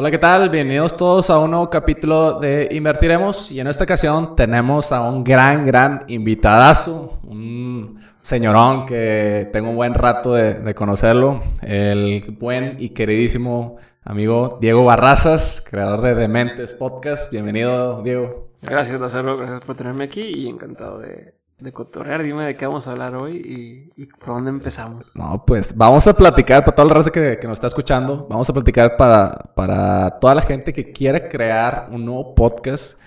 Hola, ¿qué tal? Bienvenidos todos a un nuevo capítulo de Invertiremos y en esta ocasión tenemos a un gran, gran invitadazo, un señorón que tengo un buen rato de, conocerlo, el buen y queridísimo amigo Diego Barrazas, creador de Dementes Podcast. Bienvenido, Diego. Gracias, Lázaro, gracias por tenerme aquí y encantado de, de cotorrear. Dime de qué vamos a hablar hoy y, por dónde empezamos. No, pues vamos a platicar para toda la raza que, nos está escuchando. Vamos a platicar para, para toda la gente que quiere crear un nuevo podcast.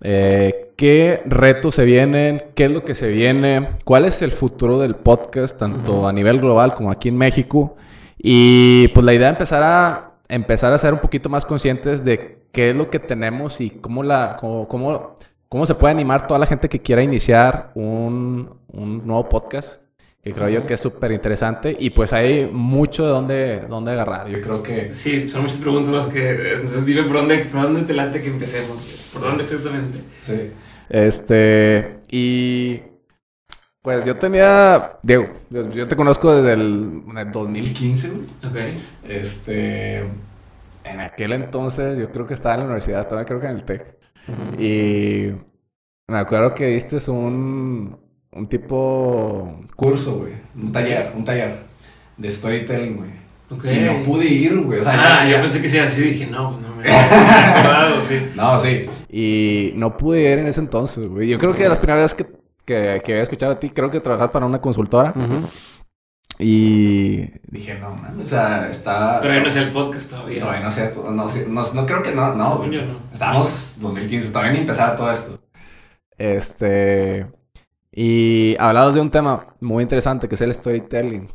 Eh, ¿Qué retos se vienen? ¿Qué es lo que se viene? ¿Cuál es el futuro del podcast, tanto a nivel global como aquí en México? Y pues la idea es empezar a, empezar a ser un poquito más conscientes de qué es lo que tenemos y cómo la... Cómo, cómo ¿Cómo se puede animar toda la gente que quiera iniciar un, un nuevo podcast? Que creo yo que es súper interesante y pues hay mucho de dónde, dónde agarrar. Yo creo que... Sí, son muchas preguntas las que... Entonces dime por dónde, por dónde te late que empecemos. ¿Por dónde exactamente? Sí. Este... Y... Pues yo tenía... Diego, yo te conozco desde el, 2015, Ok. Este... En aquel entonces yo creo que estaba en la universidad, todavía creo que en el TEC. Y me acuerdo que diste un, un tipo curso, güey. Un taller, un taller de storytelling, güey. Y no pude ir, güey. ah, yo pensé que sí, así dije, no, pues no me he sí. No, sí. Y no pude ir en ese entonces, güey. Yo creo que las primeras veces que, que, que había escuchado a ti, creo que trabajas para una consultora. Y dije, no, man, o sea, está... Pero no sé el podcast todavía. Todavía no sé, no, no, creo que no, no. Según yo no. Estábamos 2015, todavía ni empezaba todo esto. Este... Y hablados de un tema muy interesante que es el storytelling.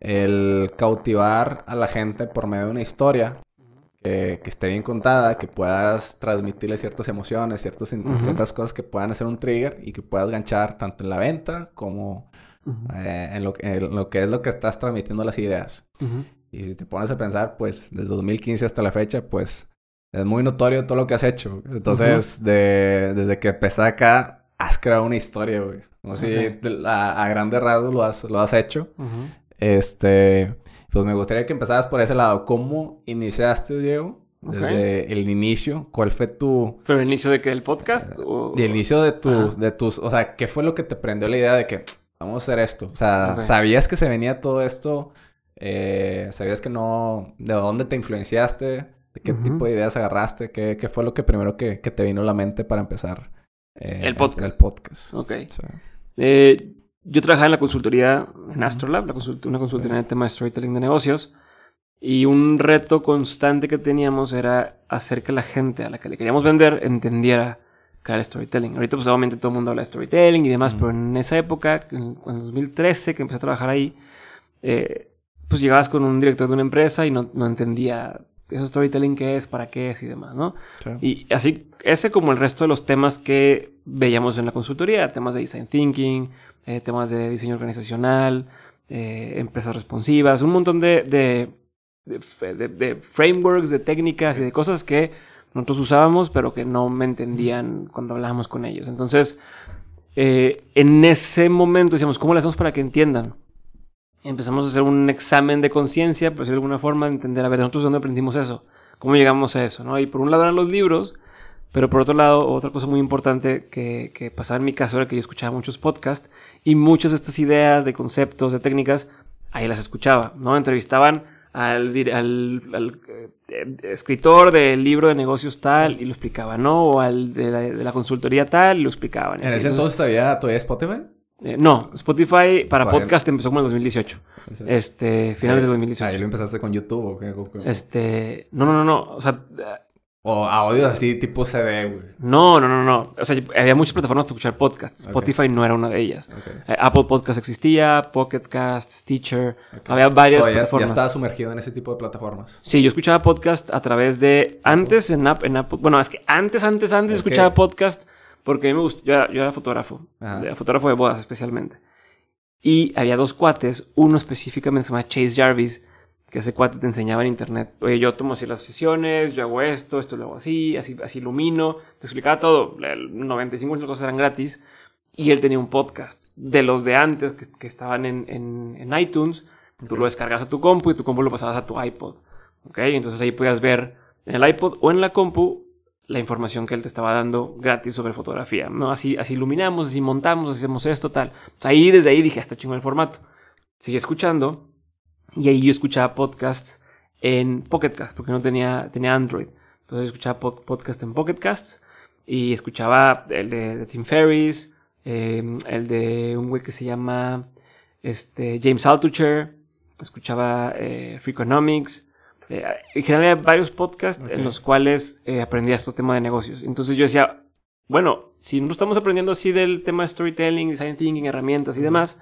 El cautivar a la gente por medio de una historia que, que esté bien contada, que puedas transmitirle ciertas emociones, ciertas, ciertas cosas que puedan hacer un trigger y que puedas ganchar tanto en la venta como eh, en, lo, lo, que es lo que estás transmitiendo las ideas. Y si te pones a pensar, pues desde 2015 hasta la fecha, pues es muy notorio todo lo que has hecho. Entonces, de, desde que empecé acá, has creado una historia, güey. No sé si a, a grandes rasgos lo has, lo has hecho. Este, pues me gustaría que empezaras por ese lado. ¿Cómo iniciaste, Diego? Desde el inicio, ¿cuál fue tu... ¿Pero el inicio de qué? ¿El podcast? O... El inicio de, tu, de tus... O sea, ¿qué fue lo que te prendió la idea de que vamos a hacer esto. O sea, ¿sabías que se venía todo esto? Eh, ¿Sabías que no... ¿De dónde te influenciaste? ¿De qué tipo de ideas agarraste? ¿Qué, ¿Qué, fue lo que primero que, que, te vino a la mente para empezar eh, el podcast? El podcast. Ok. Eh, yo trabajaba en la consultoría en Astrolab, la una consultoría en el tema de storytelling de negocios. Y un reto constante que teníamos era hacer que la gente a la que le queríamos vender entendiera crear storytelling. Ahorita pues obviamente todo el mundo habla de storytelling y demás, pero en esa época, en, 2013 que empecé a trabajar ahí, eh, pues llegabas con un director de una empresa y no, no entendía eso storytelling qué es, para qué es y demás, ¿no? Y así, ese como el resto de los temas que veíamos en la consultoría, temas de design thinking, eh, temas de diseño organizacional, eh, empresas responsivas, un montón de, de, de, de, frameworks, de técnicas y de cosas que nosotros usábamos, pero que no me entendían cuando hablábamos con ellos. Entonces, eh, en ese momento decíamos, ¿cómo le hacemos para que entiendan? Empezamos a hacer un examen de conciencia, por decirlo de alguna forma, de entender, a ver, nosotros dónde aprendimos eso, cómo llegamos a eso, ¿no? Y por un lado eran los libros, pero por otro lado, otra cosa muy importante que, que pasaba en mi caso era que yo escuchaba muchos podcasts y muchas de estas ideas, de conceptos, de técnicas, ahí las escuchaba, ¿no? Entrevistaban al, al, eh, escritor del libro de negocios tal y lo explicaba, ¿no? O al de la, consultoría tal y lo explicaban. ¿En ese entonces todavía, todavía Spotify? Eh, no, Spotify para podcast empezó como en el 2018. Este, finales del 2018. Ahí lo empezaste con YouTube o qué? Este, no, no, no, no. O sea, o audio así tipo CD, güey. No, no, no, no. O sea, había muchas plataformas para escuchar podcasts. Spotify no era una de ellas. Eh, Apple Podcast existía, Pocket Cast, Stitcher. Había varias plataformas. Ya estaba sumergido en ese tipo de plataformas. Sí, yo escuchaba podcast a través de... Antes en, Apple, en Apple... Bueno, es que antes, antes, antes escuchaba podcast porque a mí me gustó... Yo, era, fotógrafo. fotógrafo de bodas especialmente. Y había dos cuates. Uno específicamente se llama Chase Jarvis que ese cuate te enseñaba en internet. Oye, yo tomo así las sesiones, yo hago esto, esto lo hago así, así, así ilumino. Te explicaba todo. El 95% de las cosas eran gratis. Y él tenía un podcast de los de antes que, estaban en, en, iTunes. Tú lo descargas a tu compu y tu compu lo pasabas a tu iPod. ¿Ok? Entonces ahí podías ver en el iPod o en la compu la información que él te estaba dando gratis sobre fotografía, ¿no? Así, así iluminamos, así montamos, hacemos esto, tal. ahí, desde ahí dije, hasta chingo el formato. Seguí escuchando y ahí yo escuchaba podcasts en Pocketcast, porque no tenía, tenía Android. Entonces escuchaba podcast en Pocketcast y escuchaba el de, Tim Ferriss, em, el de un güey que se llama este, James Altucher, escuchaba eh, Freakonomics, eh, en general hay varios podcasts en los cuales eh, aprendí estos temas de negocios. Entonces yo decía, bueno, si no estamos aprendiendo así del tema de storytelling, design thinking, herramientas y demás,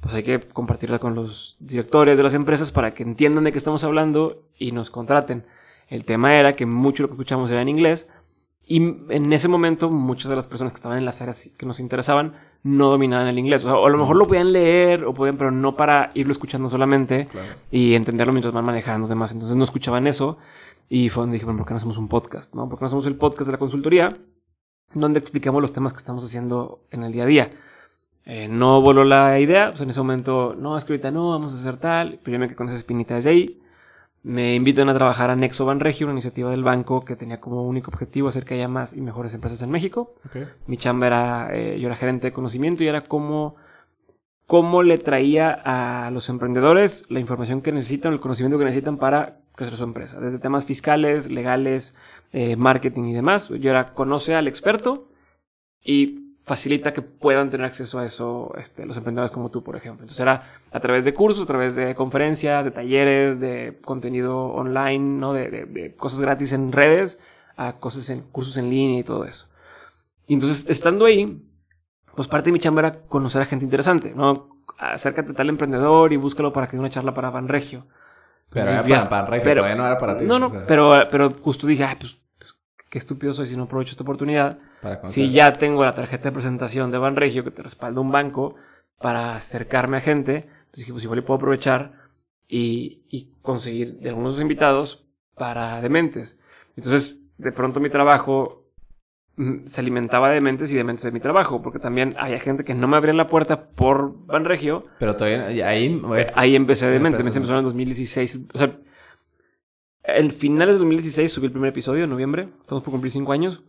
pues hay que compartirla con los directores de las empresas para que entiendan de qué estamos hablando y nos contraten. El tema era que mucho lo que escuchamos era en inglés y en ese momento muchas de las personas que estaban en las áreas que nos interesaban no dominaban el inglés. O, a lo mejor lo podían leer, o podían, pero no para irlo escuchando solamente y entenderlo mientras van manejando demás. Entonces no escuchaban eso. Y fue donde dije, bueno, ¿por qué no hacemos un podcast? ¿no? ¿Por qué no hacemos el podcast de la consultoría? Donde explicamos los temas que estamos haciendo en el día a día. Eh, no voló la idea, pues en ese momento, no, es que ahorita no, vamos a hacer tal. Pero yo me quedé con esa espinita desde ahí me invitan a trabajar a Nexo Banregio, una iniciativa del banco que tenía como único objetivo hacer que haya más y mejores empresas en México. Mi chamba era, eh, yo era gerente de conocimiento y era cómo, cómo le traía a los emprendedores la información que necesitan, el conocimiento que necesitan para crecer su empresa, desde temas fiscales, legales, eh, marketing y demás. Yo era conoce al experto y facilita que puedan tener acceso a eso este, los emprendedores como tú, por ejemplo. Entonces era a través de cursos, a través de conferencias, de talleres, de contenido online, ¿no? De, de, cosas gratis en redes, a cosas en cursos en línea y todo eso. Y entonces, estando ahí, pues parte de mi chamba era conocer a gente interesante, ¿no? Acércate a tal emprendedor y búscalo para que dé una charla para Banregio. Pero era para Banregio, pero, todavía no era para ti. No, no, pero, pero justo dije, ay, pues qué estúpido soy si no aprovecho esta oportunidad. Si ya tengo la tarjeta de presentación de Banregio que te respalda un banco para acercarme a gente, entonces dije, pues igual le puedo aprovechar y, y conseguir de algunos invitados para dementes. Entonces, de pronto mi trabajo mm, se alimentaba de dementes y dementes de mi trabajo, porque también había gente que no me abría la puerta por Banregio. Pero todavía ahí... Ahí empecé de demente, me empezó en 2016. O sea, el final de 2016 subí el primer episodio, en noviembre. Estamos por cumplir cinco años.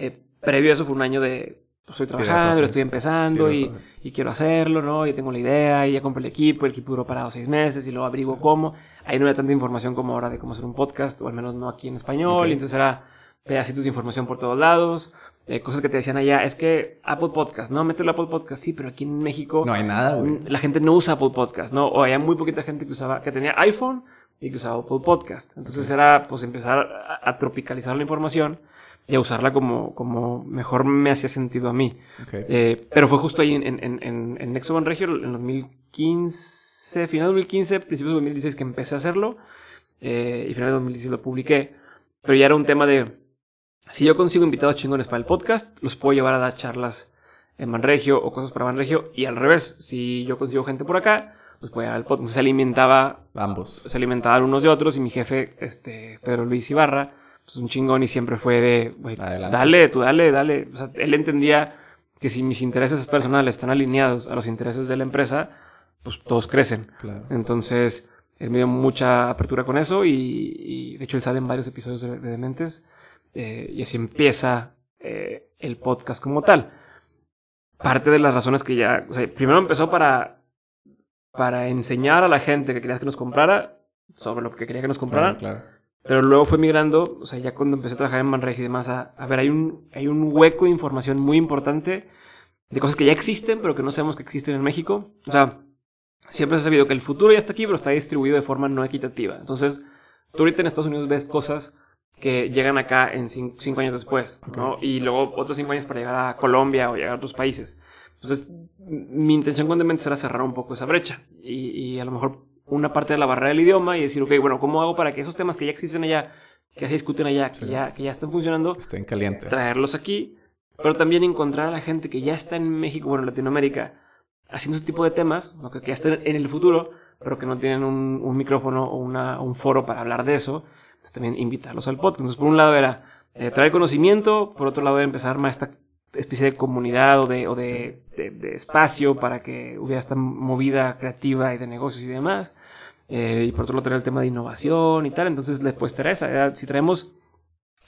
Eh, previo a eso fue un año de... Pues, estoy trabajando, lo estoy empezando y, y, quiero hacerlo, ¿no? Y tengo la idea y ya compré el equipo. El equipo duró parado seis meses y luego abrigo cómo. Ahí no había tanta información como ahora de cómo hacer un podcast, o al menos no aquí en español. Y entonces era pedacitos de información por todos lados. Eh, cosas que te decían allá, es que Apple Podcast, ¿no? Mételo a Apple Podcast, sí, pero aquí en México... No hay nada, güey. La gente no usa Apple Podcast, ¿no? O había muy poquita gente que usaba, que tenía iPhone y que usaba Apple Podcast. Entonces era pues empezar a, tropicalizar la información y a usarla como, como mejor me hacía sentido a mí. Eh, pero fue justo ahí en, en, en, en Nexo One Regio, en 2015, final de 2015, principios de 2016 que empecé a hacerlo, eh, y final de 2016 lo publiqué. Pero ya era un tema de, si yo consigo invitados chingones para el podcast, los puedo llevar a dar charlas en Manregio o cosas para Manregio, y al revés, si yo consigo gente por acá, pues, pues al se alimentaba ambos se alimentaban unos de otros y mi jefe este Pedro Luis Ibarra pues un chingón y siempre fue de dale tú dale dale. O sea, él entendía que si mis intereses personales están alineados a los intereses de la empresa pues todos crecen. Entonces él me dio mucha apertura con eso y, de hecho él sale en varios episodios de, Dementes eh, y así empieza eh, el podcast como tal. Parte de las razones que ya o sea, primero empezó para para enseñar a la gente que quería que nos comprara sobre lo que quería que nos compraran. Pero luego fue migrando, o sea, ya cuando empecé a trabajar en Manregi y demás, a, ver, hay un, hay un hueco de información muy importante de cosas que ya existen, pero que no sabemos que existen en México. O sea, siempre se ha sabido que el futuro ya está aquí, pero está distribuido de forma no equitativa. Entonces, tú ahorita en Estados Unidos ves cosas que llegan acá en cinco, años después, ¿no? Y luego otros cinco años para llegar a Colombia o llegar a otros países. Entonces, mi intención con Dementes era cerrar un poco esa brecha y, y, a lo mejor una parte de la barrera del idioma y decir, ok, bueno, ¿cómo hago para que esos temas que ya existen allá, que se discuten allá, que, ya, que ya están funcionando, estén calientes, traerlos aquí, pero también encontrar a la gente que ya está en México, bueno, en Latinoamérica, haciendo ese tipo de temas, que, ya están en el futuro, pero que no tienen un, un micrófono o una, un foro para hablar de eso, pues también invitarlos al podcast. Entonces, por un lado era eh, traer conocimiento, por otro lado era empezar más esta especie de comunidad o de, o de, de, espacio para que hubiera esta movida creativa y de negocios y demás. Eh, y por otro lado traer el tema de innovación y tal, entonces después Teresa, si traemos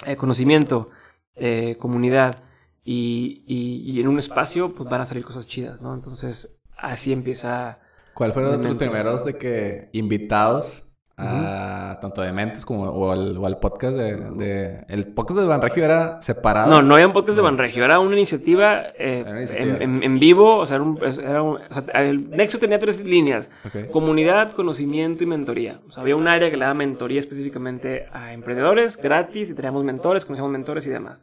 eh, conocimiento, eh, comunidad y, y, en un espacio, pues van a salir cosas chidas, ¿no? Entonces así empieza... ¿Cuál fueron tus primeros de que invitados tanto de Mentes como o al, podcast de, El podcast de Banregio era separado. No, no era un podcast de Banregio, era una iniciativa, eh, En, vivo, o sea, era un, el Nexo tenía tres líneas, comunidad, conocimiento y mentoría. O sea, había un área que le daba mentoría específicamente a emprendedores, gratis, y teníamos mentores, conocíamos mentores y demás.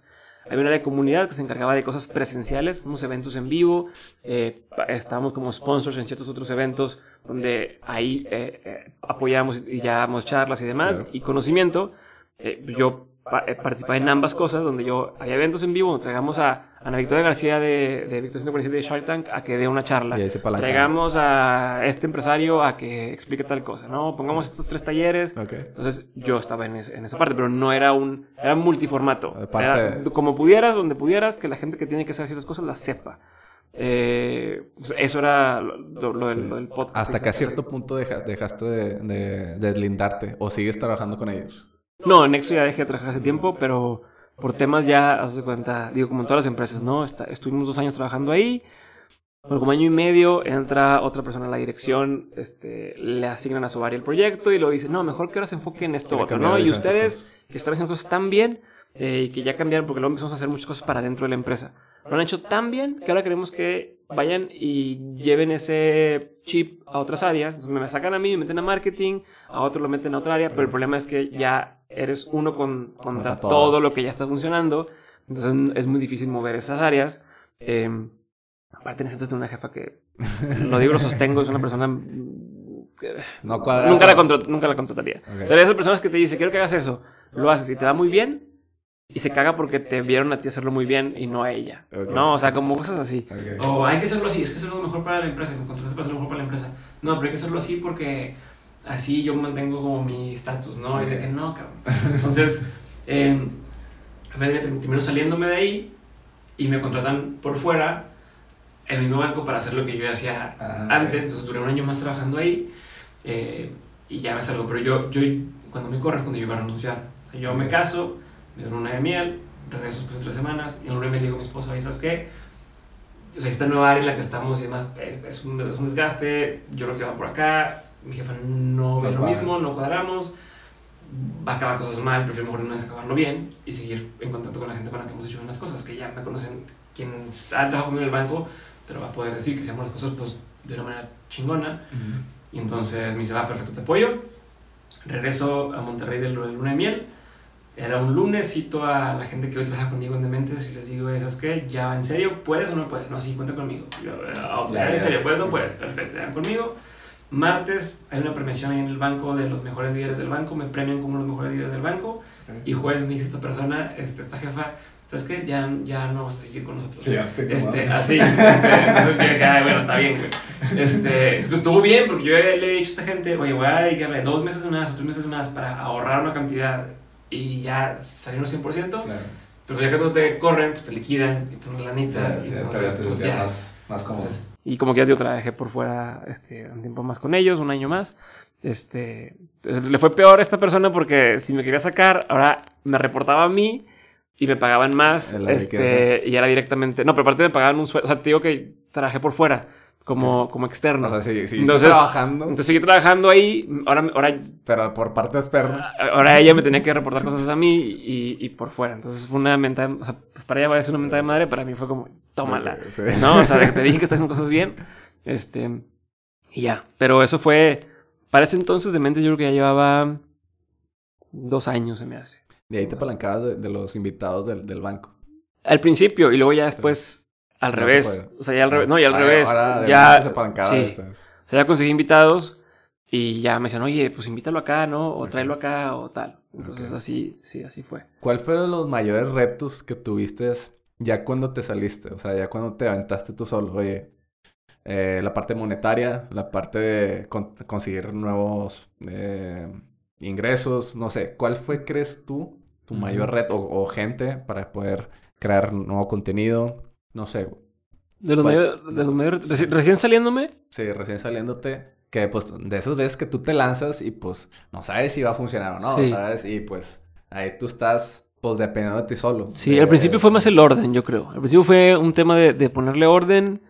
Había un área de comunidad que se encargaba de cosas presenciales, unos eventos en vivo, eh, estábamos como sponsors en ciertos otros eventos donde ahí eh, eh, apoyamos y llevamos charlas y demás, y conocimiento. Eh, yo participaba en ambas cosas, donde yo había eventos en vivo, traigamos a Ana Victoria García de, de Victoria 147 de Shark Tank a que dé una charla. Traigamos a este empresario a que explique tal cosa, ¿no? Pongamos estos tres talleres. Entonces yo estaba en, en, esa parte, pero no era un, era multiformato. como pudieras, donde pudieras, que la gente que tiene que hacer esas cosas las sepa. Eh, eso era lo, del, podcast. Hasta que a cierto punto dejaste de, deslindarte o sigues trabajando con ellos. No, en Nexo ya dejé de trabajar hace tiempo, pero por temas ya, haz de cuenta, digo, como en todas las empresas, ¿no? estuvimos dos años trabajando ahí. Por como año y medio entra otra persona a la dirección, este, le asignan a su área el proyecto y lo dice, no, mejor que ahora se enfoque en esto otro, ¿no? Y ustedes que están haciendo cosas tan bien eh, y que ya cambiaron porque luego empezamos a hacer muchas cosas para dentro de la empresa. Lo han hecho tan bien que ahora queremos que vayan y lleven ese chip a otras áreas. me sacan a mí, me meten a marketing, a otro lo meten a otra área, pero el problema es que ya eres uno con, contra todo lo que ya está funcionando. Entonces es muy difícil mover esas áreas. Eh, aparte necesito una jefa que, lo digo, lo sostengo, es una persona que no nunca, la nunca la contrataría. Pero esas personas que te dicen, quiero que hagas eso, lo haces y te da muy bien, y se caga porque te vieron a ti hacerlo muy bien y no a ella. No, o sea, como cosas así. O hay que hacerlo así, es que es lo mejor para la empresa, me contrataste para hacerlo mejor para la empresa. No, pero hay que hacerlo así porque así yo mantengo como mi estatus, ¿no? Y dice que no, cabrón. Entonces, eh, termino saliéndome de ahí y me contratan por fuera el mismo banco para hacer lo que yo hacía ah, antes. Entonces duré un año más trabajando ahí eh, y ya me salgo. Pero yo, yo, cuando me corres, cuando yo iba a renunciar. O sea, yo me caso me dan una de miel, regreso después de tres semanas, y en luna de miel digo a mi esposa, ¿y sabes qué? O sea, esta nueva área en la que estamos y demás es, un, es un, desgaste, yo lo que va por acá, mi jefa no ve lo mismo, no cuadramos, va a acabar cosas mal, prefiero mejor una vez acabarlo bien y seguir en contacto con la gente con la que hemos hecho unas cosas, que ya me conocen, quien ha trabajado conmigo en el banco, te lo va a poder decir, que hacemos las cosas pues de una manera chingona. Y entonces me dice, va, perfecto, te apoyo. Regreso a Monterrey de luna de miel era un lunes, cito a la gente que hoy trabaja conmigo en Dementes y les digo, ¿sabes qué? ¿Ya en serio? ¿Puedes o no puedes? No, sí, cuenta conmigo. Yo, ah, ¿En serio? ¿Puedes o no puedes? Perfecto, ya conmigo. Martes hay una premiación ahí en el banco de los mejores líderes del banco, me premian como los mejores líderes del banco. Y jueves me dice esta persona, este, esta jefa, ¿sabes qué? Ya, ya no vas a seguir con nosotros. este, así. Este, bueno, está bien, güey. Este, pues estuvo bien porque yo le he dicho a esta gente, oye, voy a dedicarle dos meses más o tres meses más para ahorrar una cantidad y ya salieron 100%. Claro. Pero ya que tú te corren, pues te liquidan y ponen la lanita. y entonces, pues ya. Más, más cómodo. y como que ya yo trabajé por fuera este, un tiempo más con ellos, un año más. Este, le fue peor a esta persona porque si me quería sacar, ahora me reportaba a mí y me pagaban más. Este, y era directamente. No, pero aparte me pagaban un sueldo. O sea, te digo que trabajé por fuera como, como externo. O sea, sí, sí, entonces, trabajando. Entonces seguí trabajando ahí, ahora, ahora... Pero por parte externa. Ahora ella me tenía que reportar cosas a mí y, y por fuera. Entonces fue una mentada, o sea, pues para ella va a ser una mentada de madre, para mí fue como, tómala. ¿No? O sea, de te dije que estás haciendo cosas bien, este... Y ya. Pero eso fue... Para ese entonces de mente yo creo que ya llevaba dos años, se me hace. Y ahí te apalancabas de, los invitados del, del banco. Al principio, y luego ya después al revés. O sea, ya al revés. No, ya al revés. ya, sí. O sea, ya conseguí invitados y ya me decían, oye, pues invítalo acá, ¿no? O tráelo acá o tal. Entonces así, sí, así fue. ¿Cuál fueron los mayores retos que tuviste ya cuando te saliste? O sea, ya cuando te aventaste tú solo, oye, eh, la parte monetaria, la parte de conseguir nuevos eh, ingresos, no sé, ¿cuál fue, crees tú, tu mayor reto o, o gente para poder crear nuevo contenido? No sé. De los, mayores, de los mayores, recién saliéndome. Sí, recién saliéndote. que pues de esas veces que tú te lanzas y pues no sabes si va a funcionar o no, ¿sabes? Y pues ahí tú estás pues dependiendo de ti solo. Sí, al principio fue más el orden, yo creo. Al principio fue un tema de, ponerle orden,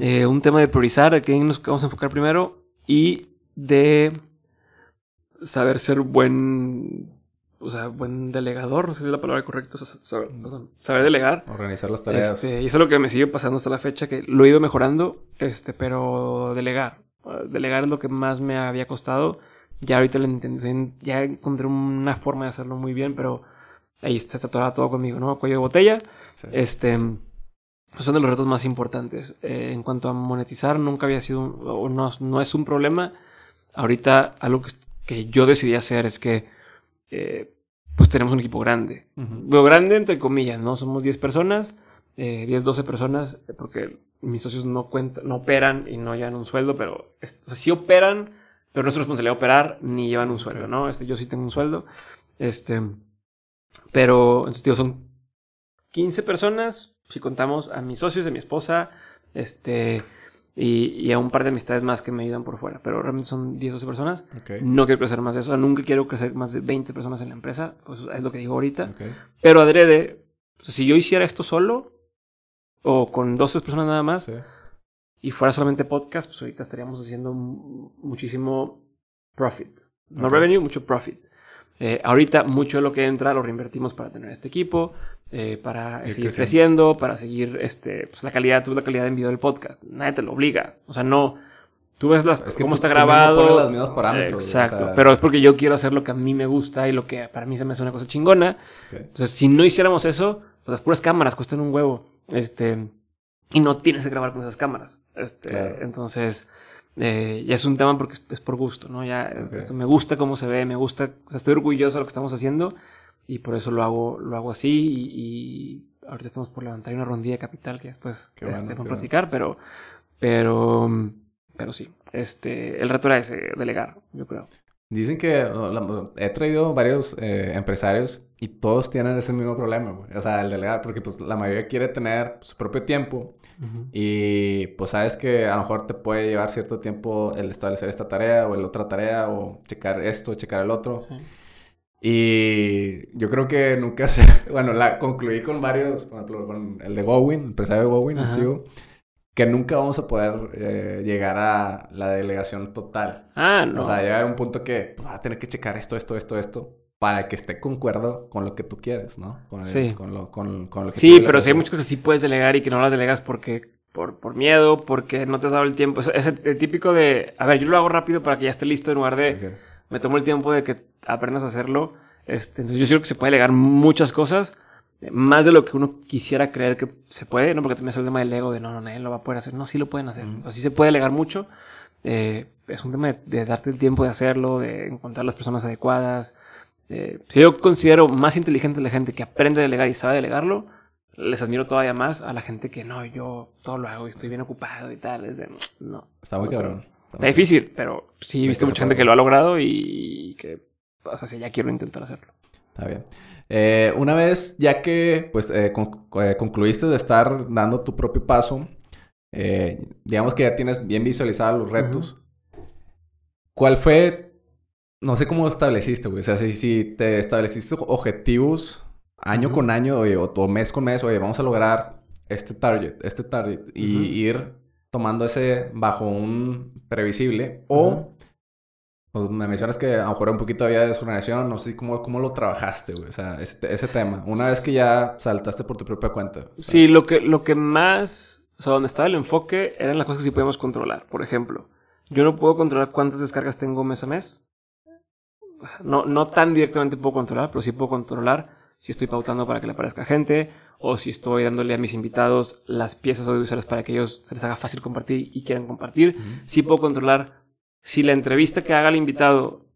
eh, un tema de priorizar a quién nos vamos a enfocar primero y de saber ser buen, o sea, buen delegador, no sé si es la palabra correcta, saber, saber delegar. Organizar las tareas. Este, y eso es lo que me sigue pasando hasta la fecha, que lo he ido mejorando, este, pero delegar. Delegar es lo que más me había costado. Ya ahorita lo entendí, ya encontré una forma de hacerlo muy bien, pero ahí está todo, todo conmigo, ¿no? Cuello de botella. Este, pues son de los retos más importantes. Eh, en cuanto a monetizar, nunca había sido, o no, no es un problema. Ahorita algo que, yo decidí hacer es que, eh, pues tenemos un equipo grande. Uh grande entre comillas, ¿no? Somos 10 personas, eh, 10, 12 personas, porque mis socios no cuentan, no operan y no llevan un sueldo, pero o sí operan, pero no es su responsabilidad operar ni llevan un sueldo, ¿no? Este, yo sí tengo un sueldo. Este, pero, entonces, son 15 personas, si contamos a mis socios, a mi esposa, este, y, a un par de amistades más que me ayudan por fuera. Pero realmente son 10, 12 personas. No quiero crecer más de eso. Nunca quiero crecer más de 20 personas en la empresa. Pues es lo que digo ahorita. Pero adrede, si yo hiciera esto solo, o con 12 personas nada más, y fuera solamente podcast, pues ahorita estaríamos haciendo muchísimo profit. No revenue, mucho profit. Eh, ahorita mucho de lo que entra lo reinvertimos para tener este equipo, eh, para seguir creciendo. para seguir este, pues, la calidad, tú la calidad de envío del podcast. Nadie te lo obliga. O sea, no. Tú ves las, cómo está grabado. los mismos parámetros. Exacto. Pero es porque yo quiero hacer lo que a mí me gusta y lo que para mí se me hace una cosa chingona. Entonces, si no hiciéramos eso, pues las puras cámaras cuestan un huevo. Este. Y no tienes que grabar con esas cámaras. Este, Entonces, eh, ya es un tema porque es, por gusto, ¿no? Ya me gusta cómo se ve, me gusta, estoy orgulloso de lo que estamos haciendo y por eso lo hago, lo hago así y, ahorita estamos por levantar una rondilla de capital que después este, vamos a platicar, pero, pero, pero sí, este, el reto era ese, delegar, yo creo. Dicen que he traído varios eh, empresarios y todos tienen ese mismo problema, güey. O sea, el delegar, porque pues la mayoría quiere tener su propio tiempo y pues sabes que a lo mejor te puede llevar cierto tiempo el establecer esta tarea o el otra tarea o checar esto, checar el otro. Y yo creo que nunca se... Bueno, la concluí con varios, por ejemplo, con el de Gowin, el empresario de Gowin, el que nunca vamos a poder eh, llegar a la delegación total. Ah, no. O sea, llegar a un punto que pues, va a tener que checar esto, esto, esto, esto, para que esté concuerdo con lo que tú quieres, ¿no? Con, sí. con, lo, con, con lo que Sí, pero sí hay muchas cosas que sí puedes delegar y que no las delegas porque por, por miedo, porque no te has dado el tiempo. Es, el, típico de, a ver, yo lo hago rápido para que ya esté listo en lugar de, me tomo el tiempo de que aprendas a hacerlo. Este, entonces yo creo que se puede delegar muchas cosas más de lo que uno quisiera creer que se puede, ¿no? Porque también es el tema del ego de no, no, nadie lo va a poder hacer. No, sí lo pueden hacer. Así se puede alegar mucho. Eh, es un tema de, darte el tiempo de hacerlo, de encontrar las personas adecuadas. Eh, si yo considero más inteligente la gente que aprende a delegar y sabe delegarlo, les admiro todavía más a la gente que no, yo todo lo hago y estoy bien ocupado y tal. Es de, no. Está muy cabrón. Está, difícil, pero sí he visto mucha gente que lo ha logrado y que, o sea, ya quiero intentar hacerlo. Está bien. Eh, una vez ya que pues eh, eh, concluiste de estar dando tu propio paso, digamos que ya tienes bien visualizados los retos, ¿cuál fue, no sé cómo lo estableciste, güey? O sea, si, te estableciste objetivos año con año o, mes con mes, oye, vamos a lograr este target, este target, y ir tomando ese bajo un previsible, o pues, me mencionas que a lo mejor un poquito había desorganización, no sé cómo, cómo lo trabajaste, güey, o sea, ese, ese, tema. Una vez que ya saltaste por tu propia cuenta. Sí, lo que, lo que más, o sea, donde estaba el enfoque eran las cosas que sí podemos controlar. Por ejemplo, yo no puedo controlar cuántas descargas tengo mes a mes. No, no tan directamente puedo controlar, pero sí puedo controlar si estoy pautando para que le aparezca gente o si estoy dándole a mis invitados las piezas audiovisuales para que ellos se les haga fácil compartir y quieran compartir. Sí puedo controlar si la entrevista que haga el invitado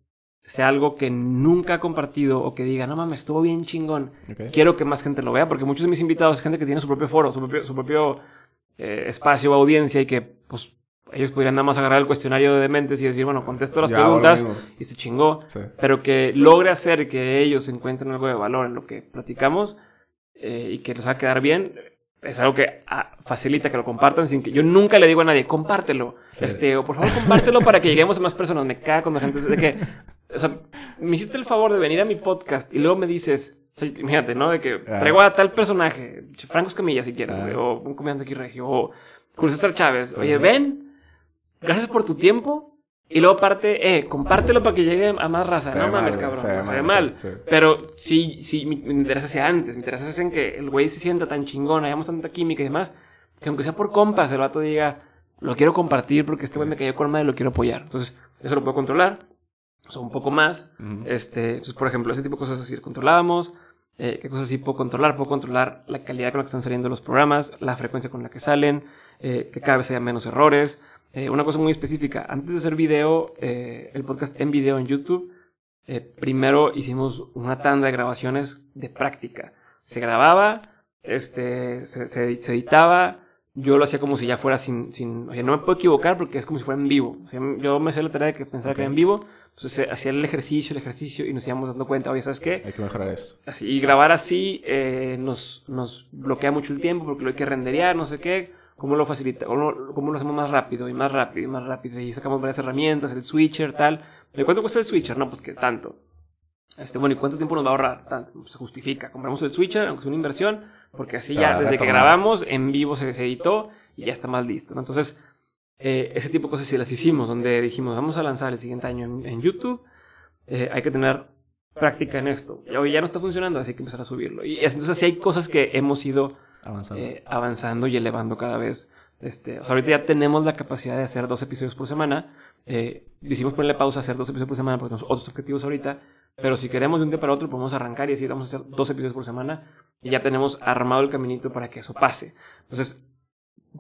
sea algo que nunca ha compartido o que diga, no mames, estuvo bien chingón, quiero que más gente lo vea, porque muchos de mis invitados es gente que tiene su propio foro, su propio, su propio eh, espacio o audiencia y que ellos podrían nada más agarrar el cuestionario de dementes y decir, bueno, contesto las preguntas y se chingó, pero que logre hacer que ellos encuentren algo de valor en lo que platicamos eh, y que les va a quedar bien, es algo que ah, facilita que lo compartan sin que yo nunca le digo a nadie, compártelo. Este, o por favor, compártelo para que lleguemos a más personas. Me cago con la gente de que, o sea, me hiciste el favor de venir a mi podcast y luego me dices, fíjate, ¿no? De que ah. traigo a tal personaje, Franco Escamilla si quieres, ah. o un comediante aquí regio, o Cruz Chávez. Oye, ven, gracias por tu tiempo. Y luego aparte, eh, compártelo para que llegue a más raza. no mames, cabrón. Se ve mal. mal. Pero sí, sí, me interesa hacia antes. Me interesa en que el güey se sienta tan chingón, hayamos tanta química y demás, que aunque sea por compas, el vato diga, lo quiero compartir porque este güey me cayó con madre y lo quiero apoyar. Entonces, eso lo puedo controlar. O sea, un poco más. Este, pues, por ejemplo, ese tipo de cosas así controlábamos. Eh, ¿Qué cosas sí puedo controlar? Puedo controlar la calidad con la que están saliendo los programas, la frecuencia con la que salen, eh, que cada vez haya menos errores. Eh, una cosa muy específica, antes de hacer video, eh, el podcast en video en YouTube, eh, primero hicimos una tanda de grabaciones de práctica. Se grababa, este, se, se, editaba, yo lo hacía como si ya fuera sin, sin, o sea, no me puedo equivocar porque es como si fuera en vivo. O sea, yo me hacía la tarea de que pensaba que era en vivo, entonces hacía el ejercicio, el ejercicio y nos íbamos dando cuenta, oye, ¿sabes qué? Hay que mejorar eso. y grabar así nos, nos bloquea mucho el tiempo porque lo hay que renderear, no sé qué cómo lo facilita, cómo lo, hacemos más rápido y más rápido y más rápido y sacamos varias herramientas, el switcher, tal. ¿De cuánto cuesta el switcher? No, pues que tanto. Este, bueno, ¿y cuánto tiempo nos va a ahorrar? Tanto. Se justifica. Compramos el switcher, aunque es una inversión, porque así ya, desde que grabamos, en vivo se, editó y ya está más listo. Entonces, eh, ese tipo de cosas sí las hicimos, donde dijimos, vamos a lanzar el siguiente año en, YouTube, eh, hay que tener práctica en esto. Y hoy ya no está funcionando, así que empezar a subirlo. Y entonces sí hay cosas que hemos ido avanzando, eh, avanzando y elevando cada vez. Este, o sea, ahorita ya tenemos la capacidad de hacer dos episodios por semana. Eh, decidimos ponerle pausa a hacer dos episodios por semana porque tenemos otros objetivos ahorita. Pero si queremos de un día para otro, podemos arrancar y decir, vamos a hacer dos episodios por semana. Y ya tenemos armado el caminito para que eso pase. Entonces,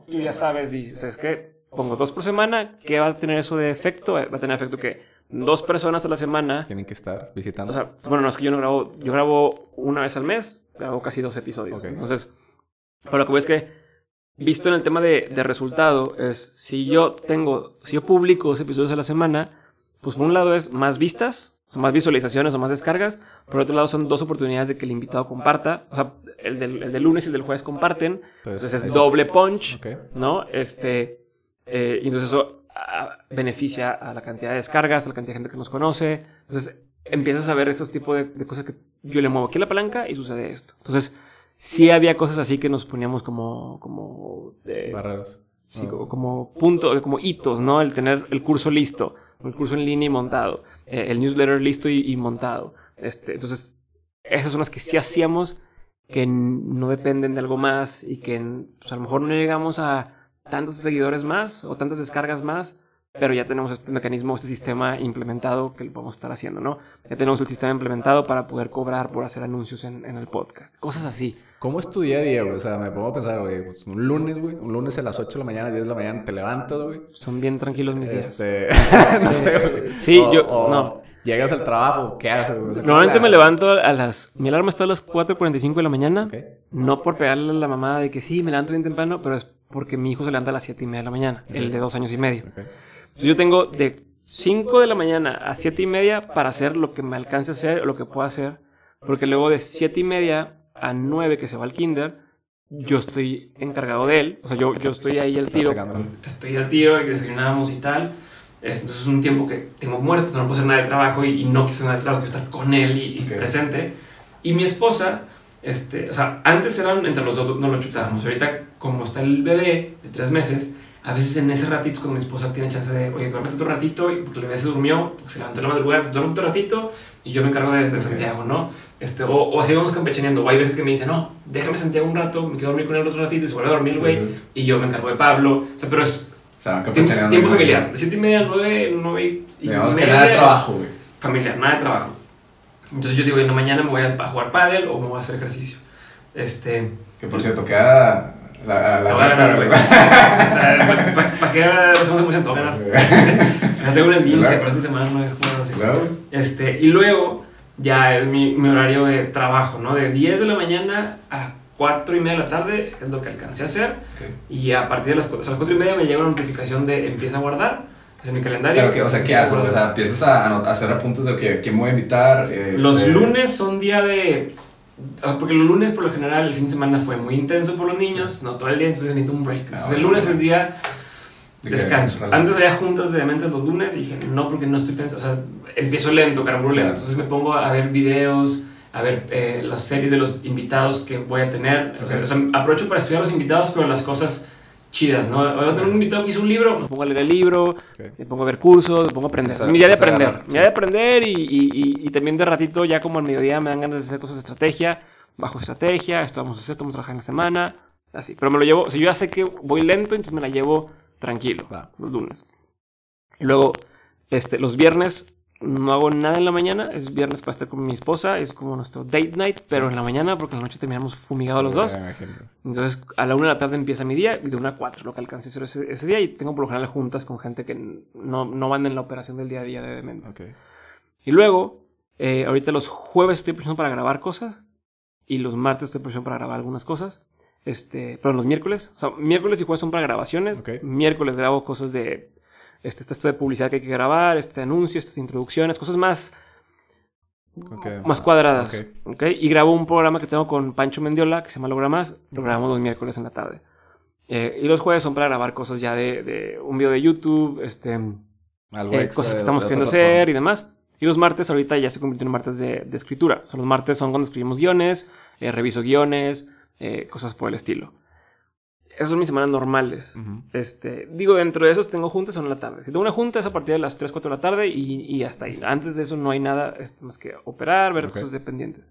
tú ya sabes, dices que pongo dos por semana, ¿qué va a tener eso de efecto? Va a tener efecto que dos personas a la semana tienen que estar visitando. O sea, bueno, no es que yo no grabo, yo grabo una vez al mes, grabo casi dos episodios. Entonces, pero lo que voy es que, visto en el tema de, de resultado, es si yo tengo, si yo publico dos episodios a la semana, pues por un lado es más vistas, son más visualizaciones o más descargas, por otro lado son dos oportunidades de que el invitado comparta, o sea, el del, el del lunes y el del jueves comparten, entonces, es doble punch, ¿no? Este, eh, y entonces eso ah, beneficia a la cantidad de descargas, a la cantidad de gente que nos conoce, entonces empiezas a ver esos tipos de, de cosas que yo le muevo aquí la palanca y sucede esto. Entonces, sí había cosas así que nos poníamos como, como, barreras. Sí, como, puntos, como hitos, ¿no? El tener el curso listo, el curso en línea y montado, eh, el newsletter listo y, montado. Este, entonces, esas son las que sí hacíamos que no dependen de algo más y que pues, a lo mejor no llegamos a tantos seguidores más o tantas descargas más, pero ya tenemos este mecanismo, este sistema implementado que lo podemos estar haciendo, ¿no? Ya tenemos el sistema implementado para poder cobrar por hacer anuncios en, en el podcast, cosas así. ¿Cómo es tu día a día, güey? O sea, me pongo a pensar, güey, pues, un lunes, güey, un lunes a las 8 de la mañana, 10 de la mañana, te levantas, güey. Son bien tranquilos mis días. Este, no sé, güey. Sí, yo, no. Llegas al trabajo, ¿qué haces, güey? Normalmente me levanto a las, mi alarma está a las 4.45 de la mañana. No por pegarle a la mamá de que sí, me levanto bien temprano, pero es porque mi hijo se levanta a las 7 y media de la mañana, el de dos años y medio. Entonces yo tengo de 5 de la mañana a 7 y media para hacer lo que me alcance a hacer o lo que pueda hacer. Porque luego de 7 y media a 9 que se va al kinder, yo estoy encargado de él. O sea, yo, yo estoy ahí al tiro. Estoy al tiro, que desayunábamos y tal. Entonces es un tiempo que tengo muerto, no puedo hacer nada de trabajo y, no quiero hacer nada de trabajo, quiero estar con él y, presente. Y mi esposa, este, o sea, antes eran entre los dos, no lo chutábamos. Ahorita, como está el bebé de tres meses, a veces en ese ratito cuando mi esposa tiene chance de, oye, duérmete otro ratito, porque bebé se durmió, porque se levantó en la madrugada, duerme otro ratito y yo me encargo de, de Santiago, ¿no? Este, o, o así vamos campechaneando. O hay veces que me dicen, no, déjame Santiago un rato, me quedo a dormir con él otro ratito y se vuelve a dormir, güey. Y yo me encargo de Pablo. O sea, pero es o sea, tiempo, tiempo familiar. De 7 y media a 9, 9 y, Digamos media. Que nada de trabajo, güey. Familiar, nada de trabajo. Entonces yo digo, en la mañana me voy a, jugar pádel o me voy a hacer ejercicio. Este... Que por cierto, queda la, la, voy a ganar, güey. o sea, ¿para pa, qué hacemos emoción? Te voy a ganar. Me tengo unas 15, pero esta semana no he jugado así. Claro. Este, y luego ya es mi, mi, horario de trabajo, ¿no? De 10 de la mañana a 4 y media de la tarde es lo que alcancé a hacer. Y a partir de las, o sea, las 4 y media me llega una notificación de empieza a guardar. Es en mi calendario. Pero que, o sea, ¿qué haces? O sea, empiezas a, a, hacer apuntes de que, quién voy a invitar. Este... Los lunes son día de porque los lunes, por lo general, el fin de semana fue muy intenso por los niños, no todo el día, entonces necesito un break. Entonces, el lunes es día descanso. Antes había juntas de mente los lunes y dije, no, porque no estoy pensando, o sea, empiezo lento, carburo lento. Entonces me pongo a ver videos, a ver eh, las series de los invitados que voy a tener. O sea, aprovecho para estudiar los invitados, pero las cosas chidas, ¿no? Voy a tener un invitado que hizo un libro, me pongo a leer el libro, me pongo a ver cursos, me pongo a aprender. mi día de aprender, mi día de aprender y, y, y, también de ratito, ya como al mediodía me dan ganas de hacer cosas de estrategia, bajo estrategia, esto vamos a hacer, esto vamos a trabajar en la semana, así. Pero me lo llevo, si yo ya sé que voy lento, entonces me la llevo tranquilo, los lunes. Y luego, este, los viernes no hago nada en la mañana, es viernes para estar con mi esposa, es como nuestro date night, pero en la mañana, porque en la noche terminamos fumigados los dos. Entonces, a la una de la tarde empieza mi día, y de una a cuatro, lo que alcancé a hacer ese, día, y tengo por lo general juntas con gente que no, no van en la operación del día a día de Dementes. Y luego, eh, ahorita los jueves estoy presionando para grabar cosas, y los martes estoy presionando para grabar algunas cosas. Este, pero los miércoles, o sea, miércoles y jueves son para grabaciones. Miércoles grabo cosas de este texto de publicidad que hay que grabar, este anuncio, estas introducciones, cosas más, más cuadradas. Okay. Y grabo un programa que tengo con Pancho Mendiola que se llama Logra Más, lo grabamos los miércoles en la tarde. Eh, y los jueves son para grabar cosas ya de, de un video de YouTube, este, eh, cosas que estamos queriendo hacer y demás. Y los martes ahorita ya se convirtió en martes de, de escritura. O sea, los martes son cuando escribimos guiones, eh, reviso guiones, cosas por el estilo. Esas son mis semanas normales. este, digo, dentro de esos tengo juntas en la tarde. Si tengo una junta es a partir de las 3, 4 de la tarde y, y hasta ahí. Antes de eso no hay nada más que operar, ver cosas dependientes.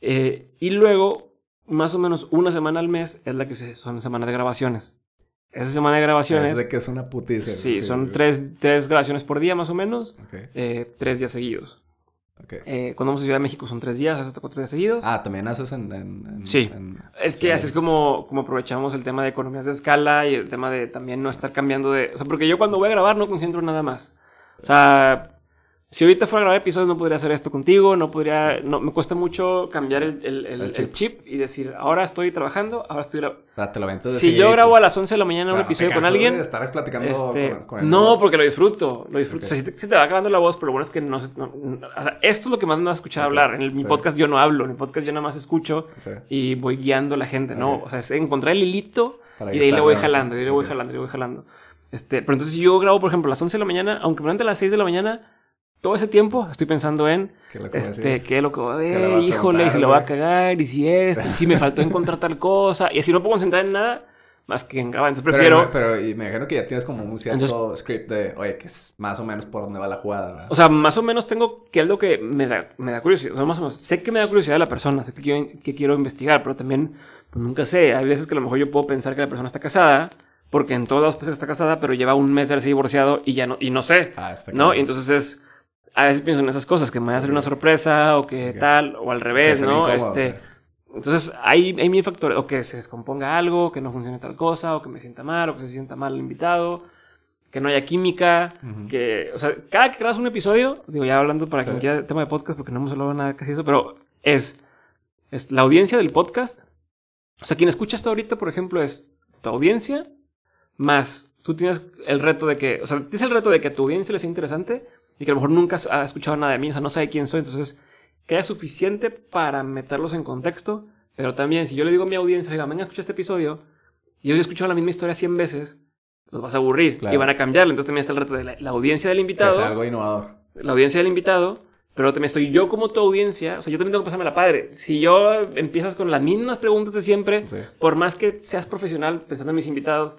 Eh, y luego, más o menos una semana al mes es la que se, son semanas de grabaciones. Esa semana de grabaciones... Es de que es una putiza. Sí, son tres, tres, grabaciones por día más o menos. Eh, tres días seguidos. Eh, cuando vamos a Ciudad de México son tres días, hasta cuatro días seguidos. Ah, también haces en... sí, es que así es como, como aprovechamos el tema de economías de escala y el tema de también no estar cambiando de... O sea, porque yo cuando voy a grabar no concentro nada más. O sea, si ahorita fuera a grabar episodios no podría hacer esto contigo, no podría, no, me cuesta mucho cambiar el, el, el, chip. y decir, ahora estoy trabajando, ahora estoy grabando. si yo grabo a las 11 de la mañana un episodio con alguien... De estar platicando este, con, no, porque lo disfruto, lo disfruto. O sea, se, te va acabando la voz, pero lo bueno es que no, o sea, esto es lo que más me ha escuchado hablar. En mi podcast yo no hablo, en mi podcast yo nada más escucho y voy guiando a la gente, ¿no? O sea, es encontrar el hilito y de ahí le voy jalando, y de ahí le voy jalando, y le voy jalando. Este, pero entonces si yo grabo, por ejemplo, a las 11 de la mañana, aunque me a las 6 de la mañana todo ese tiempo estoy pensando en ¿Qué, lo este, qué es lo que va a ver, híjole, si lo va a cagar, y si esto, y si me faltó encontrar tal cosa, y así no puedo concentrar en nada más que en grabar. Entonces prefiero. Pero, pero y me imagino que ya tienes como un cierto script de, oye, que es más o menos por dónde va la jugada, ¿verdad? O sea, más o menos tengo que algo que me da, me da curiosidad. O sea, más o menos, sé que me da curiosidad la persona, sé que quiero, que quiero investigar, pero también, pues nunca sé. Hay veces que a lo mejor yo puedo pensar que la persona está casada, porque en todas las veces está casada, pero lleva un mes de haberse divorciado y ya no, y no sé. Ah, está ¿No? Y entonces es a veces pienso en esas cosas, que me va a hacer una sorpresa o que tal, o al revés, ¿no? Este, entonces, hay, hay mil factores, o que se descomponga algo, que no funcione tal cosa, o que me sienta mal, o que se sienta mal el invitado, que no haya química, que, o sea, cada que grabas un episodio, digo, ya hablando para quien quiera tema de podcast, porque no hemos hablado nada casi eso, pero es, es la audiencia del podcast, o sea, quien escucha esto ahorita, por ejemplo, es tu audiencia, más tú tienes el reto de que, o sea, tienes el reto de que a tu audiencia le sea interesante, y que a lo mejor nunca ha escuchado nada de mí, o sea, no sabe quién soy, entonces haya suficiente para meterlos en contexto, pero también si yo le digo a mi audiencia, oiga, venga, escucha este episodio, y yo he escuchado la misma historia 100 veces, los vas a aburrir y van a cambiarlo, entonces también está el reto de la, audiencia del invitado. Es algo innovador. La audiencia del invitado, pero también estoy yo como tu audiencia, o sea, yo también tengo que pasarme la padre. Si yo empiezas con las mismas preguntas de siempre, por más que seas profesional pensando en mis invitados,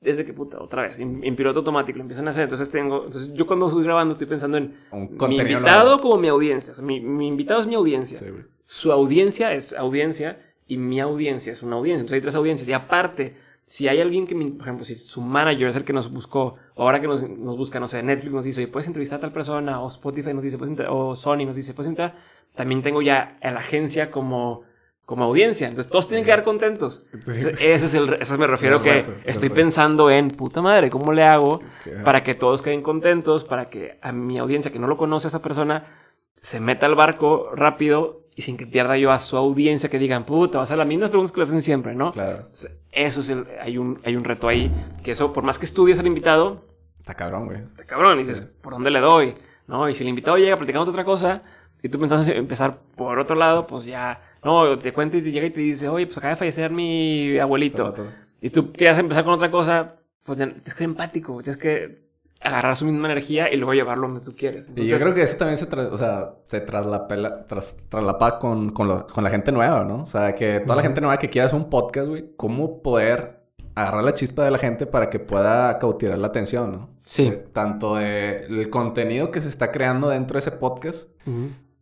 desde que puta, otra vez, en, piloto automático lo empiezan a hacer. Entonces tengo, entonces yo cuando estoy grabando estoy pensando en mi invitado como mi audiencia. mi, invitado es mi audiencia. Su audiencia es audiencia y mi audiencia es una audiencia. Entonces hay tres audiencias. Y aparte, si hay alguien que, por ejemplo, si su manager es el que nos buscó, o ahora que nos, nos busca, no sé, Netflix nos dice, puedes entrevistar a tal persona, o Spotify nos dice, o Sony nos dice, puedes entrar, también tengo ya a la agencia como como audiencia. Entonces todos tienen que quedar contentos. Ese es el, eso me refiero que estoy pensando en, puta madre, ¿cómo le hago para que todos queden contentos, para que a mi audiencia que no lo conoce a esa persona se meta al barco rápido y sin que pierda yo a su audiencia que digan, puta, va a ser las mismas preguntas que le hacen siempre, ¿no? Claro. Eso es el, hay un, hay un reto ahí, que eso, por más que estudies al invitado, está cabrón, güey. Está cabrón, y dices, ¿por dónde le doy? ¿No? Y si el invitado llega platicando otra cosa, Si tú pensás empezar por otro lado, pues ya, no, te cuenta y te llega y te dice, oye, pues acaba de fallecer mi abuelito. Y tú quieres empezar con otra cosa, pues tienes que ser empático, tienes que agarrar su misma energía y luego llevarlo donde tú quieres. y yo creo que eso también se, o sea, se traslapa, tras, traslapa con, con, con, la gente nueva, ¿no? O sea, que toda la gente nueva que quiera hacer un podcast, güey, cómo poder agarrar la chispa de la gente para que pueda cautivar la atención, ¿no? Sí. Eh, tanto del contenido que se está creando dentro de ese podcast,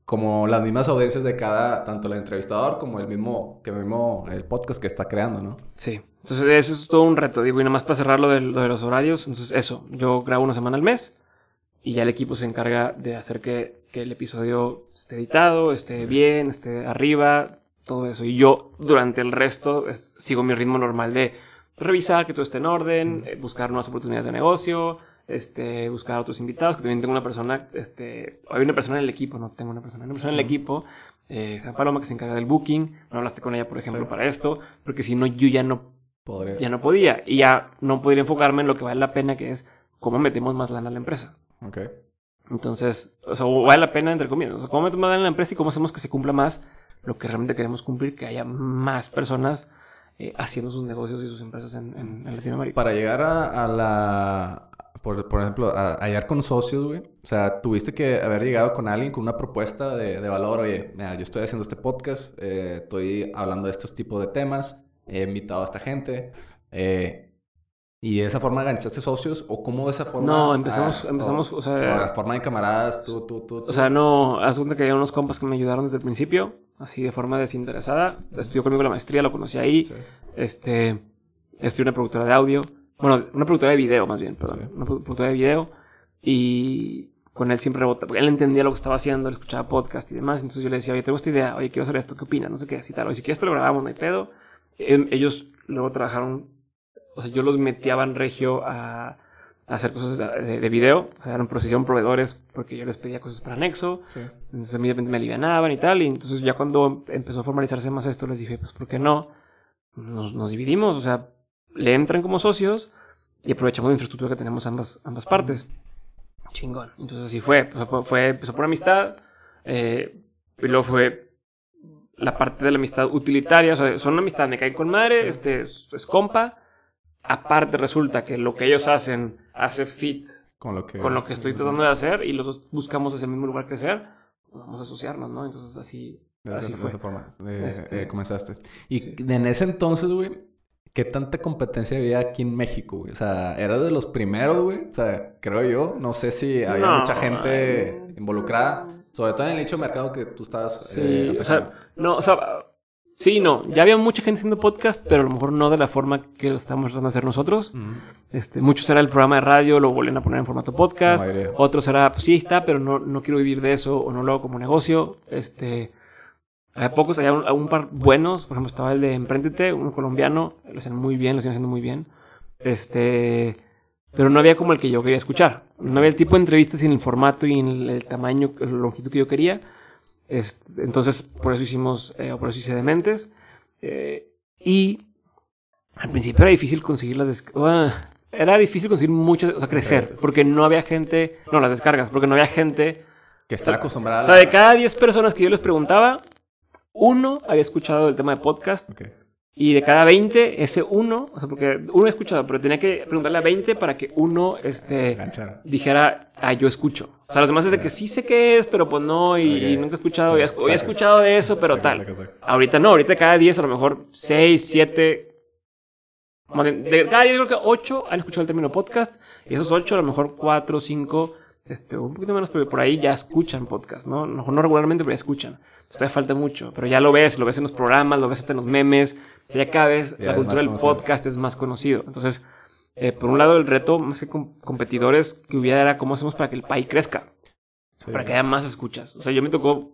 como las mismas audiencias de cada, tanto el entrevistador como el mismo, que mismo el podcast que está creando, ¿no? Sí. Entonces, eso es todo un reto, digo, y nada más para cerrar lo de, los horarios, entonces eso, yo grabo una semana al mes y ya el equipo se encarga de hacer que, que el episodio esté editado, esté bien, esté arriba, todo eso. Y yo durante el resto sigo mi ritmo normal de revisar que todo esté en orden, eh, buscar nuevas oportunidades de negocio, este, buscar otros invitados, que también tengo una persona, este, hay una persona en el equipo, no tengo una persona, hay una persona en el equipo, eh, Paloma, que se encarga del booking, no hablaste con ella, por ejemplo, para esto, porque si no, yo ya no, ya no podía, y ya no podría enfocarme en lo que vale la pena, que es cómo metemos más lana a la empresa. Okay. Entonces, o sea, vale la pena, entre comillas, o sea, cómo metemos más lana a la empresa y cómo hacemos que se cumpla más lo que realmente queremos cumplir, que haya más personas eh, haciendo sus negocios y sus empresas en, Latinoamérica. Para llegar a, la, por, ejemplo, a, hallar con socios, güey. O sea, tuviste que haber llegado con alguien con una propuesta de, valor. Oye, mira, yo estoy haciendo este podcast, eh, estoy hablando de estos tipos de temas, he invitado a esta gente. Eh, ¿Y de esa forma enganchaste socios? ¿O cómo de esa forma? No, empezamos, empezamos, o, sea... O la forma de camaradas, tú, tú, tú, O sea, no, haz cuenta que había unos compas que me ayudaron desde el principio así de forma desinteresada. Estudió conmigo la maestría, lo conocí ahí. Este, estudió una productora de audio. Bueno, una productora de video, más bien, perdón. Una productora de video. Y con él siempre rebota, porque él entendía lo que estaba haciendo, él escuchaba podcast y demás. Entonces yo le decía, oye, tengo esta idea, oye, quiero hacer esto, ¿qué opinas? No sé qué, así tal. Oye, si quieres, te lo grabamos, no hay pedo. Em, ellos luego trabajaron, o sea, yo los meteaban regio a hacer cosas de, de, video, o sea, eran procesión proveedores porque yo les pedía cosas para Nexo, sí. entonces a mí de repente me alivianaban y tal, y entonces ya cuando empezó a formalizarse más esto les dije, pues ¿por qué no? Nos, nos dividimos, o sea, le entran como socios y aprovechamos la infraestructura que tenemos ambas, ambas partes. Chingón. Entonces así fue, pues, fue, empezó por amistad, eh, y luego fue la parte de la amistad utilitaria, o sea, son una amistad, me caen con madre, este, es compa, aparte resulta que lo que ellos hacen hace fit con lo que, con lo que estoy tratando de hacer y los dos buscamos ese mismo lugar crecer, vamos a asociarnos, ¿no? Entonces así... De, esa, forma este, eh, comenzaste. Y en ese entonces, güey, ¿qué tanta competencia había aquí en México, güey? O sea, ¿era de los primeros, güey? O sea, creo yo. No sé si había mucha gente involucrada. Sobre todo en el nicho de mercado que tú estabas... Eh, o sea, no, o sea, Sí, no, ya había mucha gente haciendo podcast, pero a lo mejor no de la forma que lo estamos tratando de hacer nosotros. este, muchos era el programa de radio, lo vuelven a poner en formato podcast. Otros era, pues sí está, pero no, no quiero vivir de eso o no lo hago como negocio. Este, a pocos, había un, par buenos, por ejemplo estaba el de Emprendete, uno colombiano, lo hacían muy bien, lo hacían haciendo muy bien. Este, pero no había como el que yo quería escuchar. No había el tipo de entrevistas en el formato y en el, tamaño, la longitud que yo quería entonces, por eso hicimos, eh, por eso hice Dementes. Eh, y al principio era difícil conseguir las ah, era difícil conseguir muchas, o sea, crecer, porque no había gente, no, las descargas, porque no había gente que está acostumbrada. O sea, de cada 10 personas que yo les preguntaba, uno había escuchado el tema de podcast. Y de cada 20, ese uno, o sea, porque uno ha escuchado, pero tenía que preguntarle a 20 para que uno este, dijera, ah, yo escucho. O sea, los demás es de que sí sé qué es, pero pues no, y, nunca he escuchado, hoy he escuchado de eso, pero tal. Ahorita no, ahorita cada 10 a lo mejor 6, 7, de cada 10 creo que 8 han escuchado el término podcast, y esos 8 a lo mejor 4, 5, este, un poquito menos, pero por ahí ya escuchan podcast, ¿no? No, no regularmente, pero ya escuchan. Todavía falta mucho, pero ya lo ves, lo ves en los programas, lo ves hasta en los memes, ya cada vez la cultura del podcast es más conocido. Entonces, eh, por un lado, el reto más que competidores que hubiera era cómo hacemos para que el país crezca, para que haya más escuchas. O sea, yo me tocó,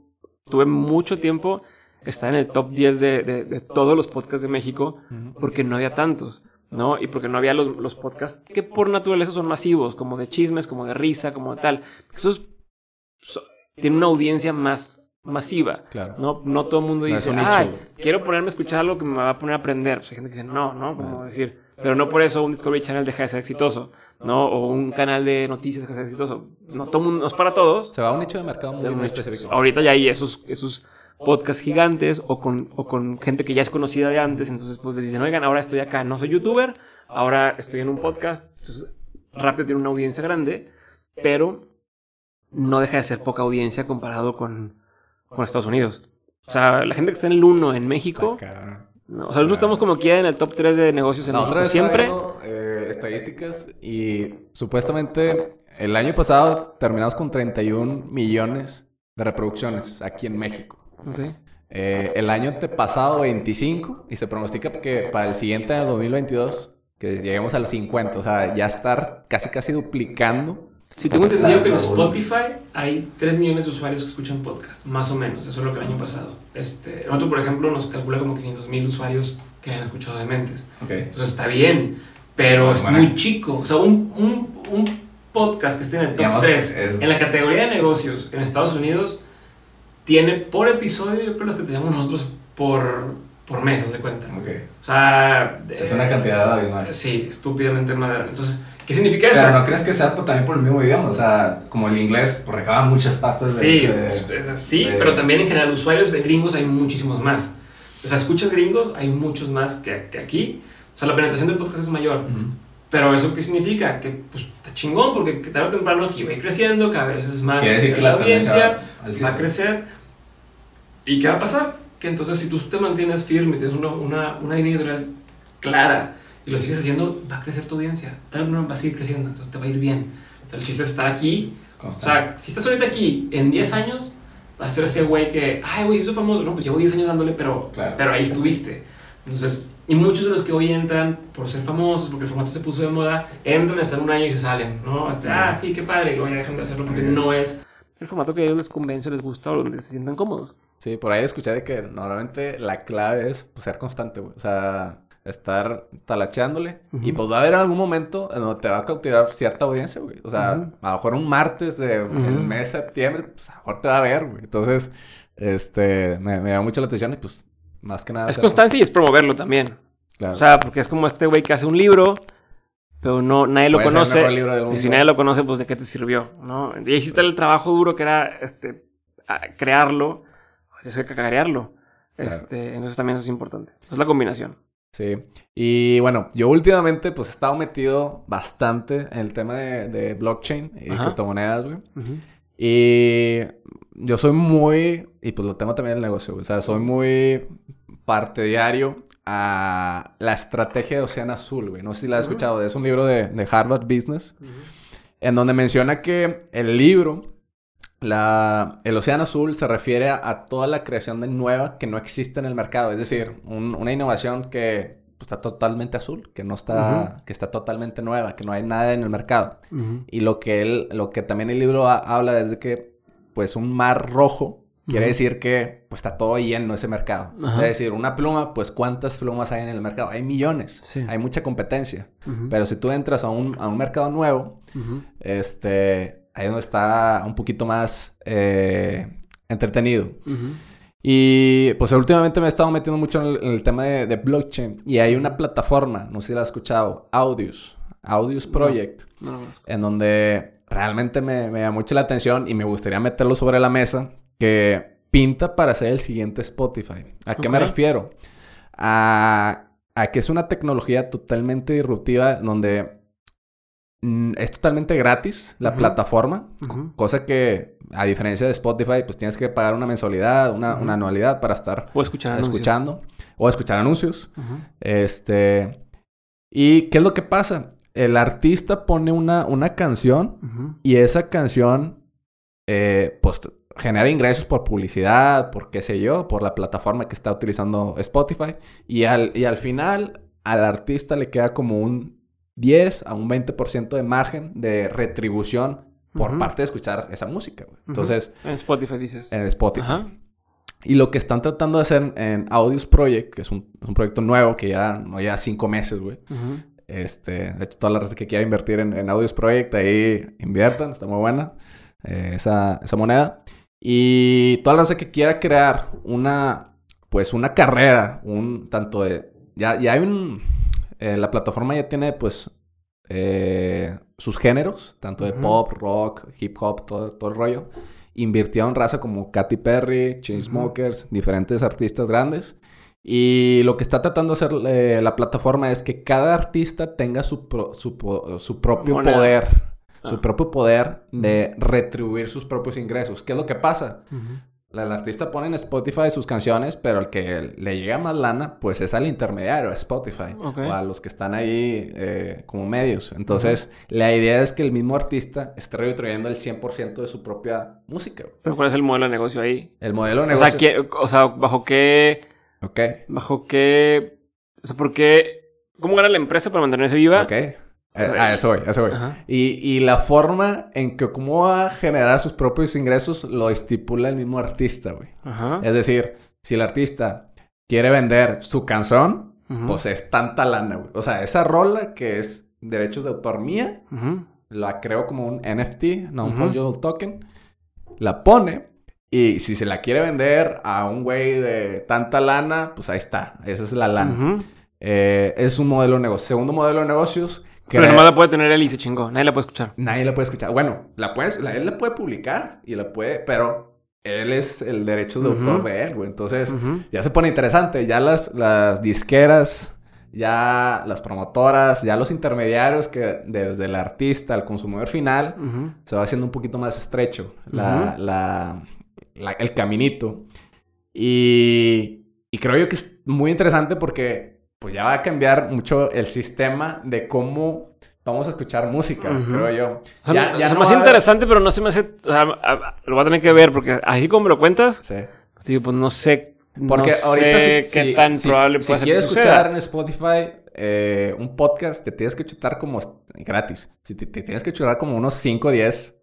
tuve mucho tiempo estar en el top 10 de, de, todos los podcasts de México porque no había tantos. ¿no? Y porque no había los, los, podcasts que por naturaleza son masivos, como de chismes, como de risa, como de tal. Esos tienen una audiencia más masiva. Claro. No, no todo el mundo dice, quiero ponerme a escuchar algo que me va a poner a aprender. Pues hay gente que dice, no, no, como decir, Pero no por eso un Discovery Channel deja de ser exitoso, ¿no? O un canal de noticias deja de ser exitoso. No, todo mundo, no es para todos. Se va a un nicho de mercado muy, muy específico. Ahorita ya hay esos, esos podcasts gigantes o con, o con gente que ya es conocida de antes, entonces pues les dicen, oigan, ahora estoy acá, no soy youtuber, ahora estoy en un podcast, entonces rápido tiene una audiencia grande, pero no deja de ser poca audiencia comparado con, con Estados Unidos. O sea, la gente que está en el 1 en México... No, o sea, nosotros estamos como quiera en el top 3 de negocios en México siempre. Eh, estadísticas y supuestamente el año pasado terminamos con 31 millones de reproducciones aquí en México. Eh, el año pasado 25 y se pronostica que para el siguiente año 2022 que lleguemos al 50, o sea, ya estar casi casi duplicando si tengo entendido que en Spotify hay 3 millones de usuarios que escuchan podcast, más o menos, eso es lo que el año pasado. Este, nosotros, por ejemplo, nos calcula como 500 mil usuarios que han escuchado de Mentes. Entonces está bien, pero es muy chico. O sea, un, un, un, podcast que esté en el top 3, en la categoría de negocios en Estados Unidos, tiene por episodio, yo creo los que tenemos nosotros por, por mes, de cuenta. O sea... Es una cantidad abismal. Sí, estúpidamente madera. Entonces ¿Qué significa eso? Pero no crees que sea también por el mismo idioma, o sea, como el inglés pues, recaba muchas partes de... Sí, pues, sí, pero también en general usuarios de gringos hay muchísimos más. O sea, escuchas gringos, hay muchos más que, que aquí. O sea, la penetración del podcast es mayor. Pero ¿eso qué significa? Que pues está chingón, porque tarde o temprano aquí va a ir creciendo, cada vez es más que la, audiencia va a crecer. ¿Y qué va a pasar? Que entonces si tú te mantienes firme, tienes una, una, una línea editorial clara, y lo sigues haciendo, va a crecer tu audiencia. Tal vez va a seguir creciendo, entonces te va a ir bien. Entonces, el chiste es estar aquí. O sea, si estás ahorita aquí, en 10 años, vas a ser ese güey que, ay, güey, soy famoso. No, pues llevo 10 años dándole, pero, pero ahí estuviste. Entonces, y muchos de los que hoy entran por ser famosos, porque el formato se puso de moda, entran, están un año y se salen, ¿no? Hasta, ah, sí, qué padre, y luego ya dejan de hacerlo porque no es el formato que a ellos les convence, les gusta o donde se sientan cómodos. Sí, por ahí escuché de que normalmente la clave es pues, ser constante, güey. O sea, estar talacheándole. Y pues va a haber algún momento en donde te va a cautivar cierta audiencia, güey. O sea, a lo mejor un martes de el mes de septiembre, pues a lo mejor te va a ver, güey. Entonces, este, me, me da mucho la atención y pues, más que nada... Es constancia y es promoverlo también. Claro. O sea, porque es como este güey que hace un libro, pero no, nadie lo conoce. Y si nadie lo conoce, pues de qué te sirvió, ¿no? Y hiciste el trabajo duro que era, este, crearlo, pues hay que cacarearlo. Este, entonces también eso es importante. es la combinación. Sí. Y bueno, yo últimamente pues he estado metido bastante en el tema de, blockchain y criptomonedas, güey. Y yo soy muy, y pues lo tengo también en el negocio, güey. O sea, soy muy partidario a la estrategia de Océano Azul, güey. No sé si la has escuchado. Es un libro de, de Harvard Business, en donde menciona que el libro la, el océano azul se refiere a, toda la creación de nueva que no existe en el mercado, es decir, una innovación que pues, está totalmente azul, que no está, que está totalmente nueva, que no hay nada en el mercado. Y lo que él, lo que también el libro habla es de que, pues, un mar rojo quiere decir que pues, está todo lleno ese mercado. Es decir, una pluma, pues ¿cuántas plumas hay en el mercado? Hay millones, hay mucha competencia. Pero si tú entras a un, a un mercado nuevo, este, ahí es donde está un poquito más eh, entretenido. Y pues últimamente me he estado metiendo mucho en el, tema de, blockchain. Y hay una plataforma, no sé si la has escuchado, Audius, Audius Project, en donde realmente me, me da mucho la atención y me gustaría meterlo sobre la mesa, que pinta para ser el siguiente Spotify. ¿A qué me refiero? A, a que es una tecnología totalmente disruptiva donde es totalmente gratis la plataforma, cosa que a diferencia de Spotify, pues tienes que pagar una mensualidad, una, anualidad para estar escuchando o escuchar anuncios. Este, ¿y qué es lo que pasa? El artista pone una, una canción y esa canción, eh, pues genera ingresos por publicidad, por qué sé yo, por la plataforma que está utilizando Spotify y al, y al final al artista le queda como un 10 a un 20% de margen de retribución por parte de escuchar esa música, Entonces... En Spotify dices. En Spotify. Y lo que están tratando de hacer en Audios Project, que es un, proyecto nuevo que ya no ya cinco meses, güey. Este, de hecho, toda la raza que quiera invertir en, Audios Project, ahí inviertan, está muy buena eh, esa, esa moneda. Y toda la raza que quiera crear una, pues una carrera, un tanto de, ya, ya hay un, eh, la plataforma ya tiene, pues, eh, sus géneros, tanto de pop, rock, hip hop, todo, todo el rollo. Invirtió en raza como Katy Perry, Chainsmokers, diferentes artistas grandes. Y lo que está tratando de hacer eh, la plataforma es que cada artista tenga su, su, propio poder. Su ah. propio poder de retribuir sus propios ingresos. ¿Qué es lo que pasa? El artista pone en Spotify sus canciones, pero el que le llega más lana, pues es al intermediario, a Spotify, o a los que están ahí eh, como medios. Entonces, la idea es que el mismo artista esté retribuyendo el 100% de su propia música. ¿Pero cuál es el modelo de negocio ahí? El modelo de negocio... O sea, o sea ¿bajo qué...? Ok. ¿Bajo qué...? O sea, ¿por qué...? ¿Cómo gana la empresa para mantenerse viva? Ok. Eh, ah, eso voy, eso voy. Y, y, la forma en que cómo va a generar sus propios ingresos lo estipula el mismo artista, güey. Es decir, si el artista quiere vender su canción, pues es tanta lana, güey. O sea, esa rola que es derechos de autor mía, la creo como un NFT, non-fungible token, la pone y si se la quiere vender a un güey de tanta lana, pues ahí está, esa es la lana. Eh, es un modelo de negocio. Segundo modelo de negocios pero nomás la puede tener él y se chingó. Nadie la puede escuchar. Nadie la puede escuchar. Bueno, la puedes, él la puede publicar y la puede, pero él es el derecho de autor de él, güey. Entonces, ya se pone interesante. Ya las, las disqueras, ya las promotoras, ya los intermediarios que desde el artista al consumidor final se va haciendo un poquito más estrecho la, la, el caminito. Y, y creo yo que es muy interesante porque pues ya va a cambiar mucho el sistema de cómo vamos a escuchar música, creo yo. Ya, ya no más interesante, pero no se me hace... O sea, lo voy a tener que ver, porque así como me lo cuentas, sí. digo, pues no sé... Porque ahorita si, qué tan probable si quieres escuchar en Spotify eh, un podcast, te tienes que chutar como gratis. Si te, tienes que chutar como unos 5 o 10.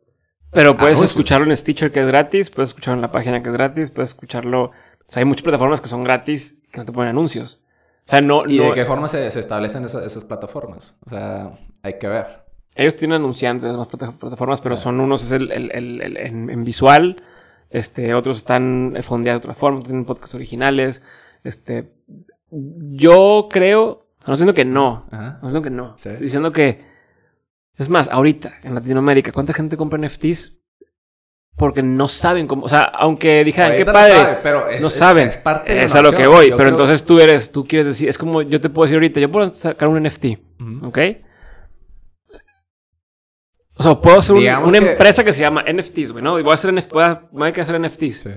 Pero puedes escucharlo en Stitcher que es gratis, puedes escucharlo en la página que es gratis, puedes escucharlo... O sea, hay muchas plataformas que son gratis que no te ponen anuncios. ¿Y de qué forma se, establecen esas, plataformas? O sea, hay que ver. Ellos tienen anunciantes en las plataformas, pero son unos es el, en, visual, este, otros están fondeados de otra forma, tienen podcasts originales. Este, yo creo, no diciendo que no, no diciendo que no, estoy diciendo que, es más, ahorita en Latinoamérica, ¿cuánta gente compra NFTs? Porque no saben cómo, o sea, aunque dijeran, qué padre, pero no saben, es, parte de es a lo que voy, pero entonces tú eres, tú quieres decir, es como yo te puedo decir ahorita, yo puedo sacar un NFT, ¿ok? O sea, puedo hacer una empresa que se llama NFTs, güey, ¿no? Y voy a hacer, voy a, voy a hacer NFTs. Sí.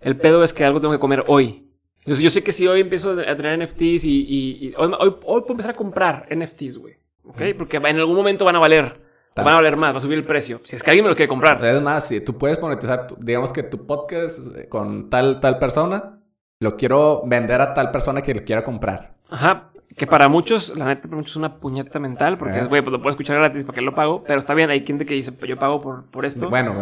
El pedo es que algo tengo que comer hoy. Entonces yo sé que si hoy empiezo a tener NFTs y, y, hoy, hoy, puedo empezar a comprar NFTs, güey, ¿ok? Porque en algún momento van a valer. Van a valer más, va a subir el precio. Si es que alguien me lo quiere comprar. Es más, si tú puedes monetizar, digamos que tu podcast eh, con tal, tal persona, lo quiero vender a tal persona que lo quiera comprar. Ajá. Que para muchos, la neta, para muchos es una puñeta mental, porque güey, pues lo puedo escuchar gratis, ¿para qué lo pago? Pero está bien, hay gente que dice, yo pago por, por esto. Bueno,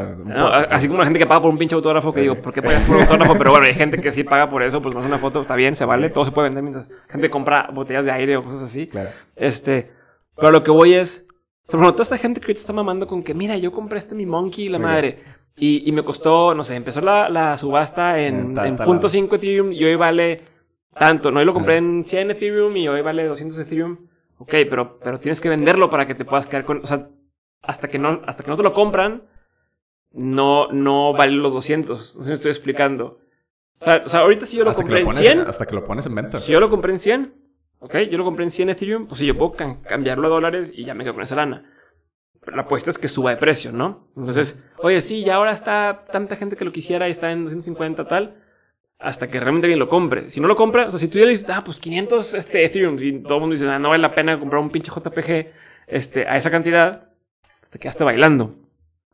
así como la gente que paga por un pinche autógrafo, que digo, ¿por qué pagas por un autógrafo? Pero bueno, hay gente que sí paga por eso, pues no es una foto, está bien, se vale, todo se puede vender mientras gente compra botellas de aire o cosas así. Claro. Este, pero lo que voy es, pero toda esta gente que está mamando con que, mira, yo compré este mi monkey y la madre. Y, y, me costó, no sé, empezó la, la subasta en, en, punto .5 Ethereum y hoy vale tanto. No, yo lo compré en 100 Ethereum y hoy vale 200 Ethereum. Ok, pero, pero tienes que venderlo para que te puedas quedar con, o sea, hasta que no, hasta que no te lo compran, no, no vale los 200. No sé si me estoy explicando. O sea, o sea ahorita si yo lo compré en 100. Hasta que lo pones en venta. Si yo lo compré en 100, ¿Ok? Yo lo compré en 100 Ethereum, pues si yo puedo cambiarlo a dólares y ya me quedo con esa lana. Pero la apuesta es que suba de precio, ¿no? Entonces, oye, sí, ya ahora está tanta gente que lo quisiera y está en 250 tal, hasta que realmente alguien lo compre. Si no lo compra, o sea, si tú ya le dices, ah, pues 500 este, Ethereum, y todo el mundo dice, ah, no vale la pena comprar un pinche JPG este, a esa cantidad, pues te quedaste bailando.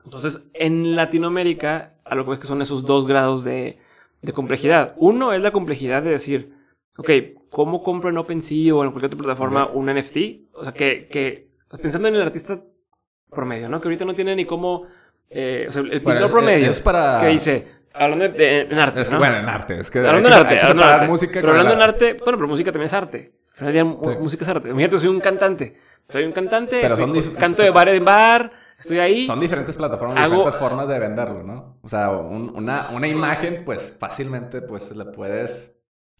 Entonces, en Latinoamérica, a lo que ves que son esos dos grados de, de complejidad. Uno es la complejidad de decir, ok, ¿cómo compro en OpenSea o en cualquier otra plataforma un NFT? O sea, que, que pensando en el artista promedio, ¿no? Que ahorita no tiene ni cómo, eh, o sea, el pintor promedio, es para... que dice, hablando de, en arte, es que, ¿no? Bueno, en arte, es que hablando en arte, hablando arte. música pero hablando en arte, bueno, pero música también es arte. Al final sí. música es arte. Imagínate, soy un cantante. Soy un cantante, pero son canto de bar en bar, estoy ahí. Son diferentes plataformas, diferentes formas de venderlo, ¿no? O sea, un, una, una imagen, pues fácilmente, pues la puedes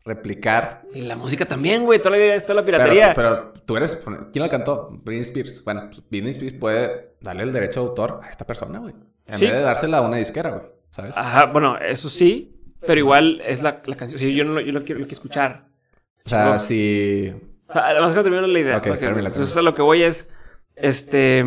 replicar. Y la música también, güey, toda la, toda la piratería. Pero, tú eres, ¿quién la cantó? Britney Spears. Bueno, pues, Britney Spears puede darle el derecho de autor a esta persona, güey. En vez de dársela a una disquera, güey, ¿sabes? Ajá, bueno, eso sí, pero igual es la, la canción, sí, yo no yo lo quiero, lo quiero escuchar. O sea, si... Además que termino la idea. Ok, termina, Entonces, lo que voy es, este...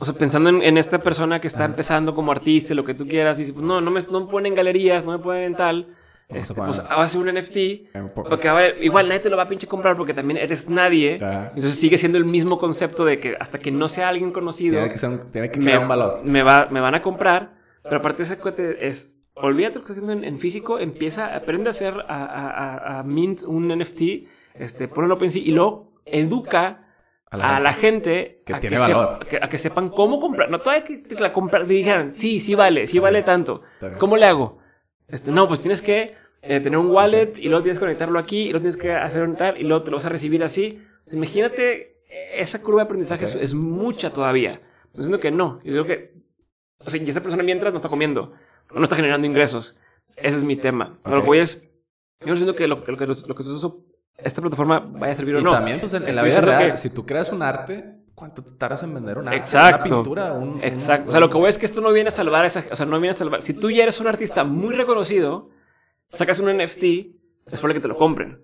O sea, pensando en, en esta persona que está Ajá. empezando como artista, lo que tú quieras, y dice, pues no, no me, no me ponen galerías, no me ponen en tal, Vamos a este, pues va a ser un NFT, po- porque ahora igual nadie te lo va a pinche comprar porque también eres nadie. Entonces sigue siendo el mismo concepto de que hasta que no sea alguien conocido, Tiene que, ser un- tiene que me, crear un valor. me, va, me van a comprar. Pero aparte de ese cuate es, olvídate lo que estás haciendo en, en físico, empieza, aprende a hacer, a, a, a- a mint un NFT, este, ponlo en OpenSea y luego educa a la, gente Que a tiene sep- valor. a que, a que sepan cómo comprar. No todavía que, que la comprar, dijeran, sí, sí vale, sí vale tanto. ¿Cómo le hago? Este, no, pues tienes que eh, tener un wallet y luego tienes que conectarlo aquí y luego tienes que hacer un tal y luego te lo vas a recibir así. Imagínate, eh, esa curva de aprendizaje Ok. es, es mucha todavía. Diciendo que no. Yo digo que, o sea, y esa persona mientras no está comiendo, no está generando ingresos. Ese es mi tema. Lo Ok. que voy es, yo no siento que lo, que lo que lo que esta plataforma vaya a servir o Y no. también, pues, en, en la vida real, que- si tú creas un arte, ¿cuánto te tardas en vender? Exacto. Una pintura, un... un- Exacto. O sea, lo que voy es que esto no viene a salvar esa, o sea, no viene a salvar. Si tú ya eres un artista muy reconocido, sacas un NFT, es probable que te lo compren.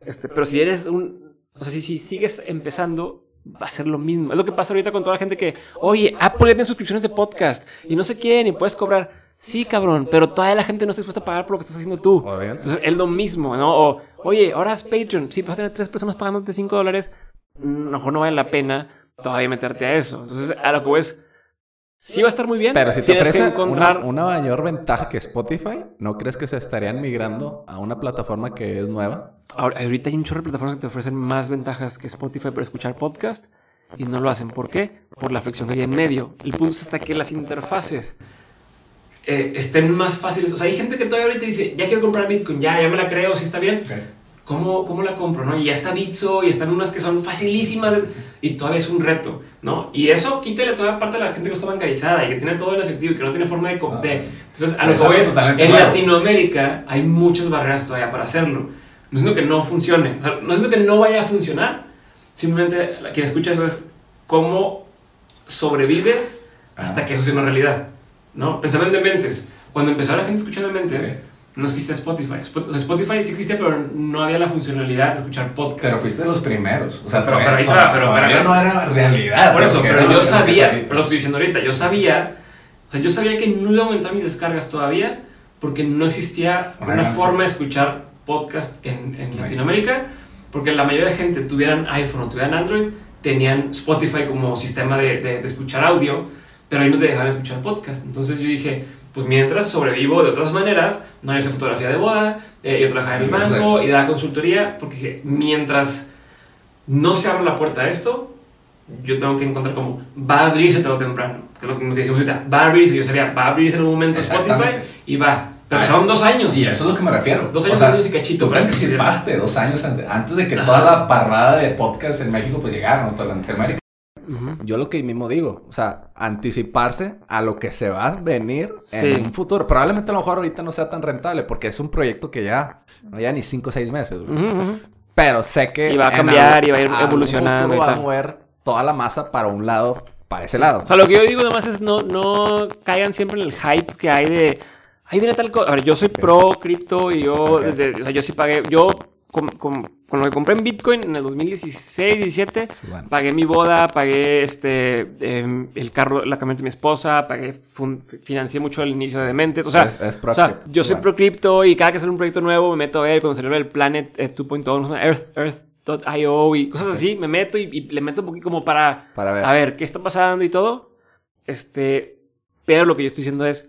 Este, pero si eres un, o sea, si, si sigues empezando, va a ser lo mismo. Es lo que pasa ahorita con toda la gente que, oye, Apple ya tiene suscripciones de podcast y no sé quién y puedes cobrar. Sí, cabrón, pero toda la gente no está dispuesta a pagar por lo que estás haciendo tú. Obviamente. Entonces, es lo mismo, ¿no? O, oye, ahora es Patreon. Sí, vas a tener tres personas pagándote 5 dólares. mm, A lo mejor no vale la pena todavía meterte a eso. Entonces, a lo que ves, sí va a estar muy bien. Pero si te Tienes que ofrece encontrar... una, una mayor ventaja que Spotify, ¿no crees que se estarían migrando a una plataforma que es nueva? Ahora, ahorita hay un chorro de plataformas que te ofrecen más ventajas que Spotify para escuchar podcast y no lo hacen. ¿Por qué? Por la flexión que hay en medio. El punto está que las interfaces. eh, estén más fáciles. O sea, hay gente que todavía ahorita dice, ya quiero comprar Bitcoin, ya, ya me la creo, si está bien. ¿Cómo, ¿Cómo la compro? ¿no? Y ya está Bitso y están unas que son facilísimas y todavía es un reto, ¿no? Y eso quítale toda parte de la gente que está bancarizada y que tiene todo en efectivo y que no tiene forma de... Ah. de- Entonces, a lo que voy es, en nuevo. Latinoamérica hay muchas barreras todavía para hacerlo. No es lo que no funcione, o sea, no es lo que no vaya a funcionar, simplemente quien escucha eso es cómo sobrevives hasta Ah. que eso sea una realidad, ¿no? Pensando en Dementes. Cuando empezó la gente a escuchar Dementes, Ok. No existía Spotify. Spot- o sea, Spotify sí existía, pero no había la funcionalidad de escuchar podcast. Pero fuiste de los primeros. O sea, Pero- todavía- pero ahí todavía no era realidad. Por eso, pero yo sabía, pero lo que estoy diciendo ahorita, yo sabía, o sea, yo sabía que no iba a aumentar mis descargas todavía porque no existía Una forma de escuchar podcast en, en. Latinoamérica, porque la mayoría de gente tuvieran iPhone o tuvieran Android, tenían Spotify como sistema de, de- de escuchar audio, pero ahí no te dejaban escuchar podcast. Entonces yo dije, pues mientras sobrevivo de otras maneras, no esa fotografía de boda, eh, yo trabajaba en el banco y daba consultoría, porque mientras no se abra la puerta a esto, yo tengo que encontrar como va a abrirse tarde o temprano. Que es lo que decimos ahorita, va a abrirse, yo sabía, va a abrirse en un momento Spotify y va. Pero Ay, pasaron dos años. Y eso es lo que me refiero. Dos años, O sea, años y cachito Tú te anticipaste dos años ante- antes de que Ajá. toda la parrada de podcast en México pues llegaron, toda Latinoamérica. Ujú. Yo lo que mismo digo, o sea, anticiparse a lo que se va a venir en Sí. un futuro. Probablemente a lo mejor ahorita no sea tan rentable porque es un proyecto que ya no ya ni 5 o 6 meses. güey. Ujú, ujú. Pero sé que Y va a en cambiar algún- y va a ir evolucionando futuro y va a mover toda la masa para un lado, para ese lado. O sea, lo que yo digo nomás es no, no caigan siempre en el hype que hay de. Ahí viene tal cosa. A ver, yo soy pro cripto y yo, Ok. desde, o sea, yo sí pagué. Yo, con- con lo que compré en Bitcoin en el 2016, 17, Sí, bueno. pagué mi boda, pagué este em, el carro, la camioneta de mi esposa, pagué, fun- financié mucho el inicio de Dementes. O sea, Es- es pro o sea, cripto, yo soy bueno. pro cripto y cada que sale un proyecto nuevo me meto a ver cuando salió el Planet eh, 2.0, no sé, Earth, Earth.io y cosas así, me meto y, y le meto un poquito como para Para ver. a ver qué está pasando y todo. Este, pero lo que yo estoy diciendo es,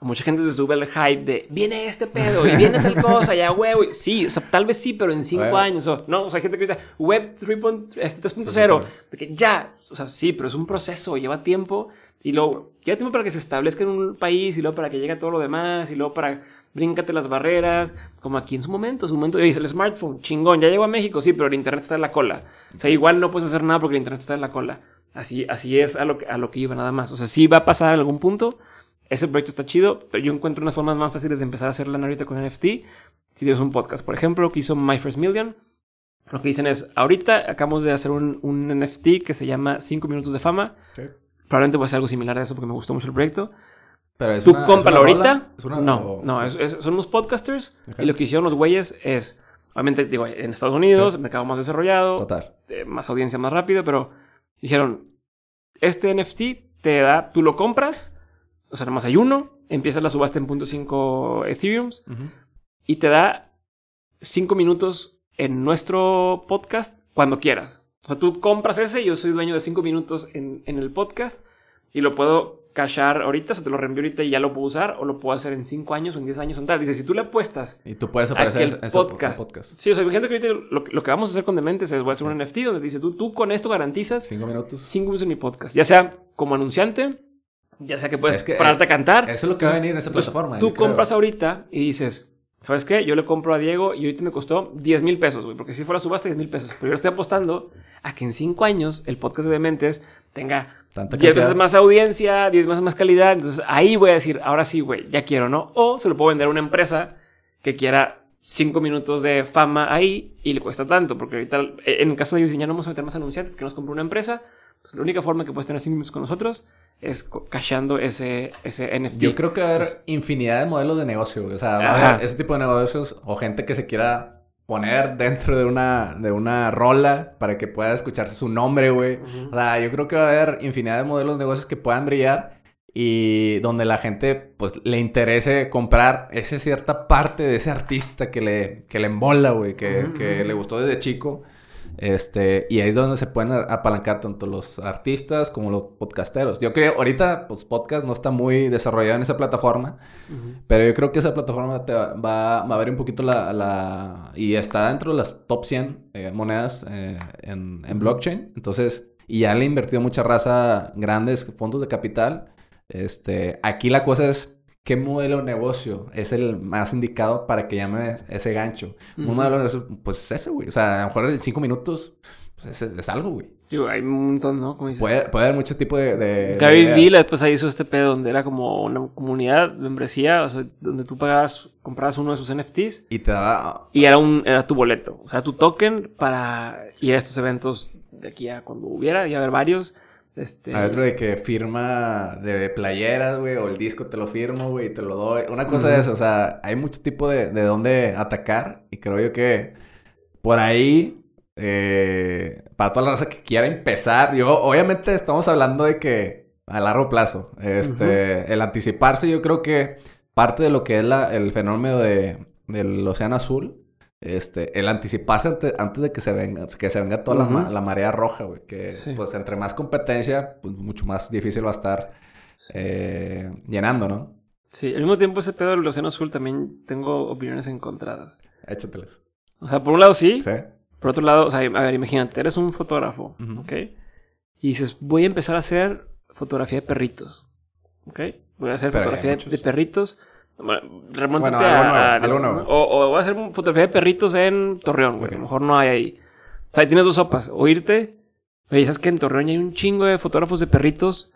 mucha gente se sube al hype de, viene este pedo y viene tal cosa, ya huevo. Sí, o sea, tal vez sí, pero en cinco Bueno. años. O, no, o sea, hay gente que grita, web 3.0, este 3.0, 3.0. de que ya, o sea, sí, pero es un proceso, lleva tiempo y luego, lleva tiempo para que se establezca en un país y luego para que llegue todo lo demás y luego para bríncate las barreras, como aquí en su momento, en su momento dice el smartphone, chingón, ya llegó a México, sí, pero el internet está en la cola. O sea, igual no puedes hacer nada porque el internet está en la cola. Así, así es a lo, que, a lo que iba nada más. O sea, sí va a pasar en algún punto. Ese proyecto está chido, pero yo encuentro unas formas más fáciles de empezar a hacer lana ahorita con NFT. si tienes un podcast. Por ejemplo, lo que hizo My First Million, lo que dicen es, ahorita acabamos de hacer un, un NFT que se llama 5 minutos de fama. Probablemente voy a hacer algo similar a eso porque me gustó mucho el proyecto. Pero es Tú una- es cómpralo una ahorita. ¿Es una- no, o- no, es- es- son unos podcasters. Ok. Y lo que hicieron los güeyes es, obviamente, digo, en Estados Unidos, Sí. mercado más desarrollado, Total. eh, más audiencia más rápido, pero dijeron, este NFT te da, tú lo compras, o sea, nomás hay uno, empieza la subasta en .5 Ethereum Ujú. y te da 5 minutos en nuestro podcast cuando quieras. O sea, tú compras ese, yo soy dueño de 5 minutos en, en el podcast y lo puedo cachar ahorita, o te lo reenvío ahorita y ya lo puedo usar, o lo puedo hacer en 5 años o en 10 años o tal. Dice, si tú le apuestas Y tú puedes aparecer en el podcast. podcast. Sí, o sea, imagínate que ahorita lo, lo que vamos a hacer con Dementes es voy a hacer un NFT donde dice, tú, tú con esto garantizas Cinco minutos. 5 minutos en mi podcast. Ya sea como anunciante, ya sea que puedes Es que, pararte a cantar. Eso es lo que va a venir en esa Entonces, plataforma. Tú yo creo. compras ahorita y dices, ¿sabes qué? Yo le compro a Diego y ahorita me costó 10 mil pesos, güey, porque si fuera subasta 10 mil pesos. Pero yo estoy apostando a que en 5 años el podcast de Dementes tenga Tanta 10 cantidad. veces más audiencia, 10 veces más calidad. Entonces ahí voy a decir, ahora sí, güey, ya quiero, ¿no? O se lo puedo vender a una empresa que quiera 5 minutos de fama ahí y le cuesta tanto. Porque ahorita, eh, en el caso de ellos, ya no vamos a meter más anunciantes que nos compre una empresa. Pues, la única forma que puedes tener 5 minutos con nosotros es cachando ese, ese NFT. Yo creo que va a haber Pues- infinidad de modelos de negocio. O sea, va a haber ese tipo de negocios o gente que se quiera poner dentro de una, de una rola para que pueda escucharse su nombre, güey. O sea, yo creo que va a haber infinidad de modelos de negocios que puedan brillar y donde la gente, pues, le interese comprar esa cierta parte de ese artista que le, que le embola, güey, que, Ujú, que ujú. le gustó desde chico. Este, y ahí es donde se pueden apalancar tanto los artistas como los podcasteros. Yo creo, ahorita, pues, podcast no está muy desarrollado en esa plataforma, pero yo creo que esa plataforma te va, va, va a ver un poquito la, la- Y está dentro de las top 100 eh, monedas eh, en, en blockchain. Entonces, y ya le ha invertido mucha raza, grandes fondos de capital. Este, aquí la cosa es... ¿Qué modelo de negocio es el más indicado para que llame ese gancho? Un Ujú. modelo de negocio, pues es ese, güey. O sea, a lo mejor en cinco minutos, pues es, es algo, güey. Digo, hay un montón, ¿no? Como dices. Puede, puede haber mucho tipo de... de Gary de. Vee después ahí hizo este pedo donde era como una comunidad, membresía, o sea, donde tú pagabas, comprabas uno de sus NFTs Y te da... y era un era tu boleto, o sea, tu token para ir a estos eventos de aquí a cuando hubiera, y haber varios. Este, Hay otro de que firma de playeras, güey, o el disco te lo firmo, güey, y te lo doy. Una cosa de Ujú. eso, o sea, hay mucho tipo de, de dónde atacar y creo yo que por ahí, eh, para toda la raza que quiera empezar, yo, obviamente estamos hablando de que a largo plazo, este, el anticiparse, yo creo que parte de lo que es la, el fenómeno de, del océano azul, este, el anticiparse ante- antes de que se venga, que se venga toda la la, marea roja, güey, que Sí. pues entre más competencia, pues mucho más difícil va a estar eh, llenando, ¿no? Sí, al mismo tiempo ese pedo del océano azul también tengo opiniones encontradas. Échateles. O sea, por un lado sí, ¿Sí? por otro lado, o sea, a ver, imagínate, eres un fotógrafo. ¿ok? Y dices, voy a empezar a hacer fotografía de perritos, ¿ok? Voy a hacer Pero fotografía de perritos. Bueno, remóntate Bueno, algo nuevo, a- algo nuevo. O, o voy a hacer un- fotografía de perritos en Torreón, güey. Ok. A lo mejor no hay ahí. O sea, tienes dos sopas. O irte, oye, ¿sabes que en Torreón ya hay un chingo de fotógrafos de perritos?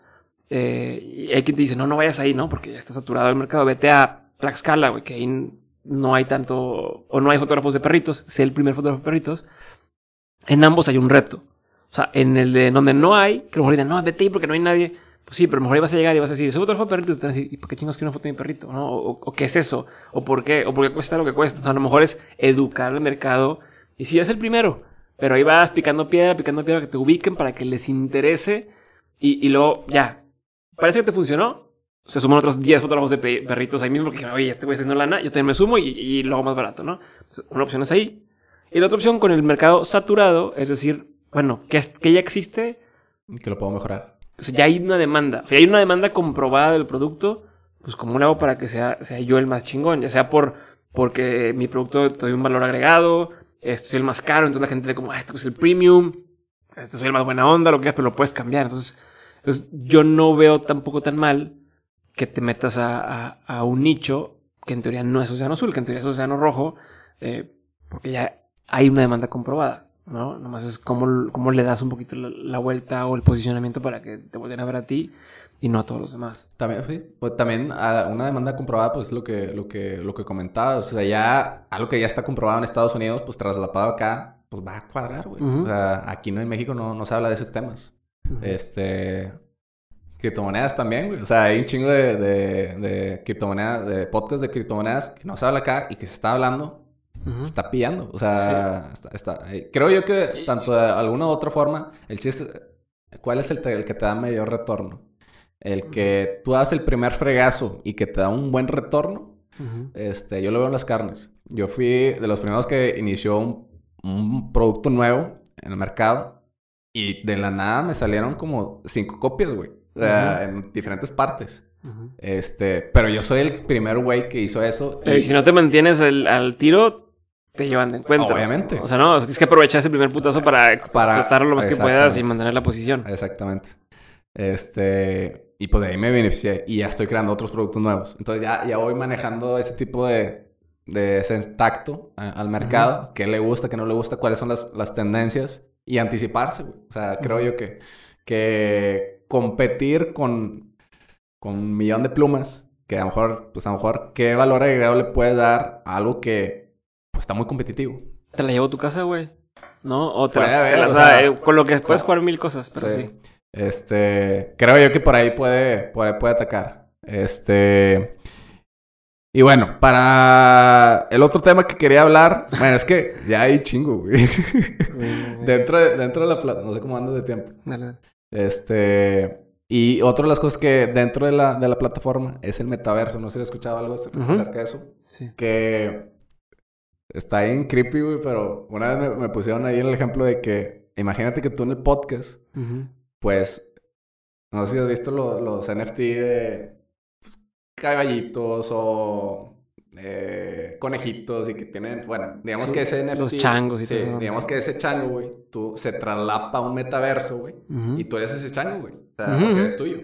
Eh, y hay quien te dice, no, no vayas ahí, ¿no? Porque ya está saturado el mercado. Vete a Tlaxcala, güey, que ahí no hay tanto, o no hay fotógrafos de perritos. Sé el primer fotógrafo de perritos. En ambos hay un reto. O sea, en el de donde no hay, que a lo mejor dicen, no, vete ahí porque no hay nadie. Pues sí, pero mejor vas a llegar y vas a decir, soy fotógrafo de perritos. Y te van a decir, ¿y por qué chingos quiero una foto de mi perrito? ¿No? O, o- qué es eso? ¿O por qué? ¿O por qué cuesta lo que cuesta? O sea, a lo mejor es educar al mercado. Y sí, es el primero. Pero ahí vas picando piedra, picando piedra, que te ubiquen para que les interese. Y, y luego, ya. Parece que te funcionó. Se suman otros 10 fotógrafos de pe- perritos ahí mismo. Porque, oye, ya te voy haciendo lana. Yo también me sumo y, y lo hago más barato, ¿no? Una opción es ahí. Y la otra opción con el mercado saturado, es decir, bueno, que, que ya existe, Que lo puedo mejorar. O sea, ya hay una demanda. Si hay una demanda comprobada del producto, pues como le hago para que sea, sea yo el más chingón, ya sea por porque mi producto te doy un valor agregado, este soy el más caro, entonces la gente ve como, ah, este es el premium, este soy el más buena onda, lo que es, pero lo puedes cambiar. Entonces, entonces yo no veo tampoco tan mal que te metas a, a- a un nicho que en teoría no es océano azul, que en teoría es océano rojo, eh, porque ya hay una demanda comprobada, ¿no? Nomás es cómo, cómo le das un poquito la, la vuelta o el posicionamiento para que te vuelvan a ver a ti y no a todos los demás. También, sí. Pues también ah, una demanda comprobada, pues lo que, lo que, lo que comentaba. O sea, ya algo que ya está comprobado en Estados Unidos, pues trasladado acá, pues va a cuadrar, güey. O sea, aquí no en México no, no se habla de esos temas. Este. Criptomonedas también, güey. O sea, hay un chingo de, de, de criptomonedas, de podcast de criptomonedas que no se habla acá y que se está hablando. Está pillando. O sea, está, eh, creo yo que tanto de alguna u otra forma, el chiste, ¿cuál es el, el que te da mayor retorno? El que tú das el primer fregazo y que te da un buen retorno, este, yo lo veo en las carnes. Yo fui de los primeros que inició un, producto nuevo en el mercado y de la nada me salieron como cinco copias, güey. O sea, en diferentes partes. Este, pero yo soy el primer güey que hizo eso. y... si no te mantienes al tiro, te llevan de encuentro. Obviamente. O sea, no, tienes que aprovechar ese primer putazo para, para lo más que puedas y mantener la posición. Exactamente. Este, y pues de ahí me beneficié y ya estoy creando otros productos nuevos. Entonces ya, ya voy manejando ese tipo de, de ese tacto al mercado, qué le gusta, qué no le gusta, cuáles son las, las tendencias y anticiparse, güey. O sea, creo yo que, que competir con, con un millón de plumas, que a lo mejor, pues a lo mejor, ¿qué valor agregado le puede dar a algo que está muy competitivo? Te la llevo a tu casa, güey. ¿No? O te la, o sea, eh, con lo que puedes jugar mil cosas, pero sí. Este, creo yo que por ahí puede, por puede atacar. Este, y bueno, para el otro tema que quería hablar, bueno, es que ya hay chingo, güey. dentro, de, dentro de la plata, no sé cómo ando de tiempo. Este, y otra de las cosas que dentro de la, de la plataforma es el metaverso. No sé si has escuchado algo acerca de eso. Sí. Que está bien creepy, güey, pero una vez me, pusieron ahí el ejemplo de que imagínate que tú en el podcast pues, no sé si has visto los NFT de pues, caballitos o eh, conejitos y que tienen, bueno, digamos que ese NFT. Los changos y sí, digamos que ese chango, güey, tú se traslapa a un metaverso, güey, y tú eres ese chango, güey, o sea, porque es tuyo.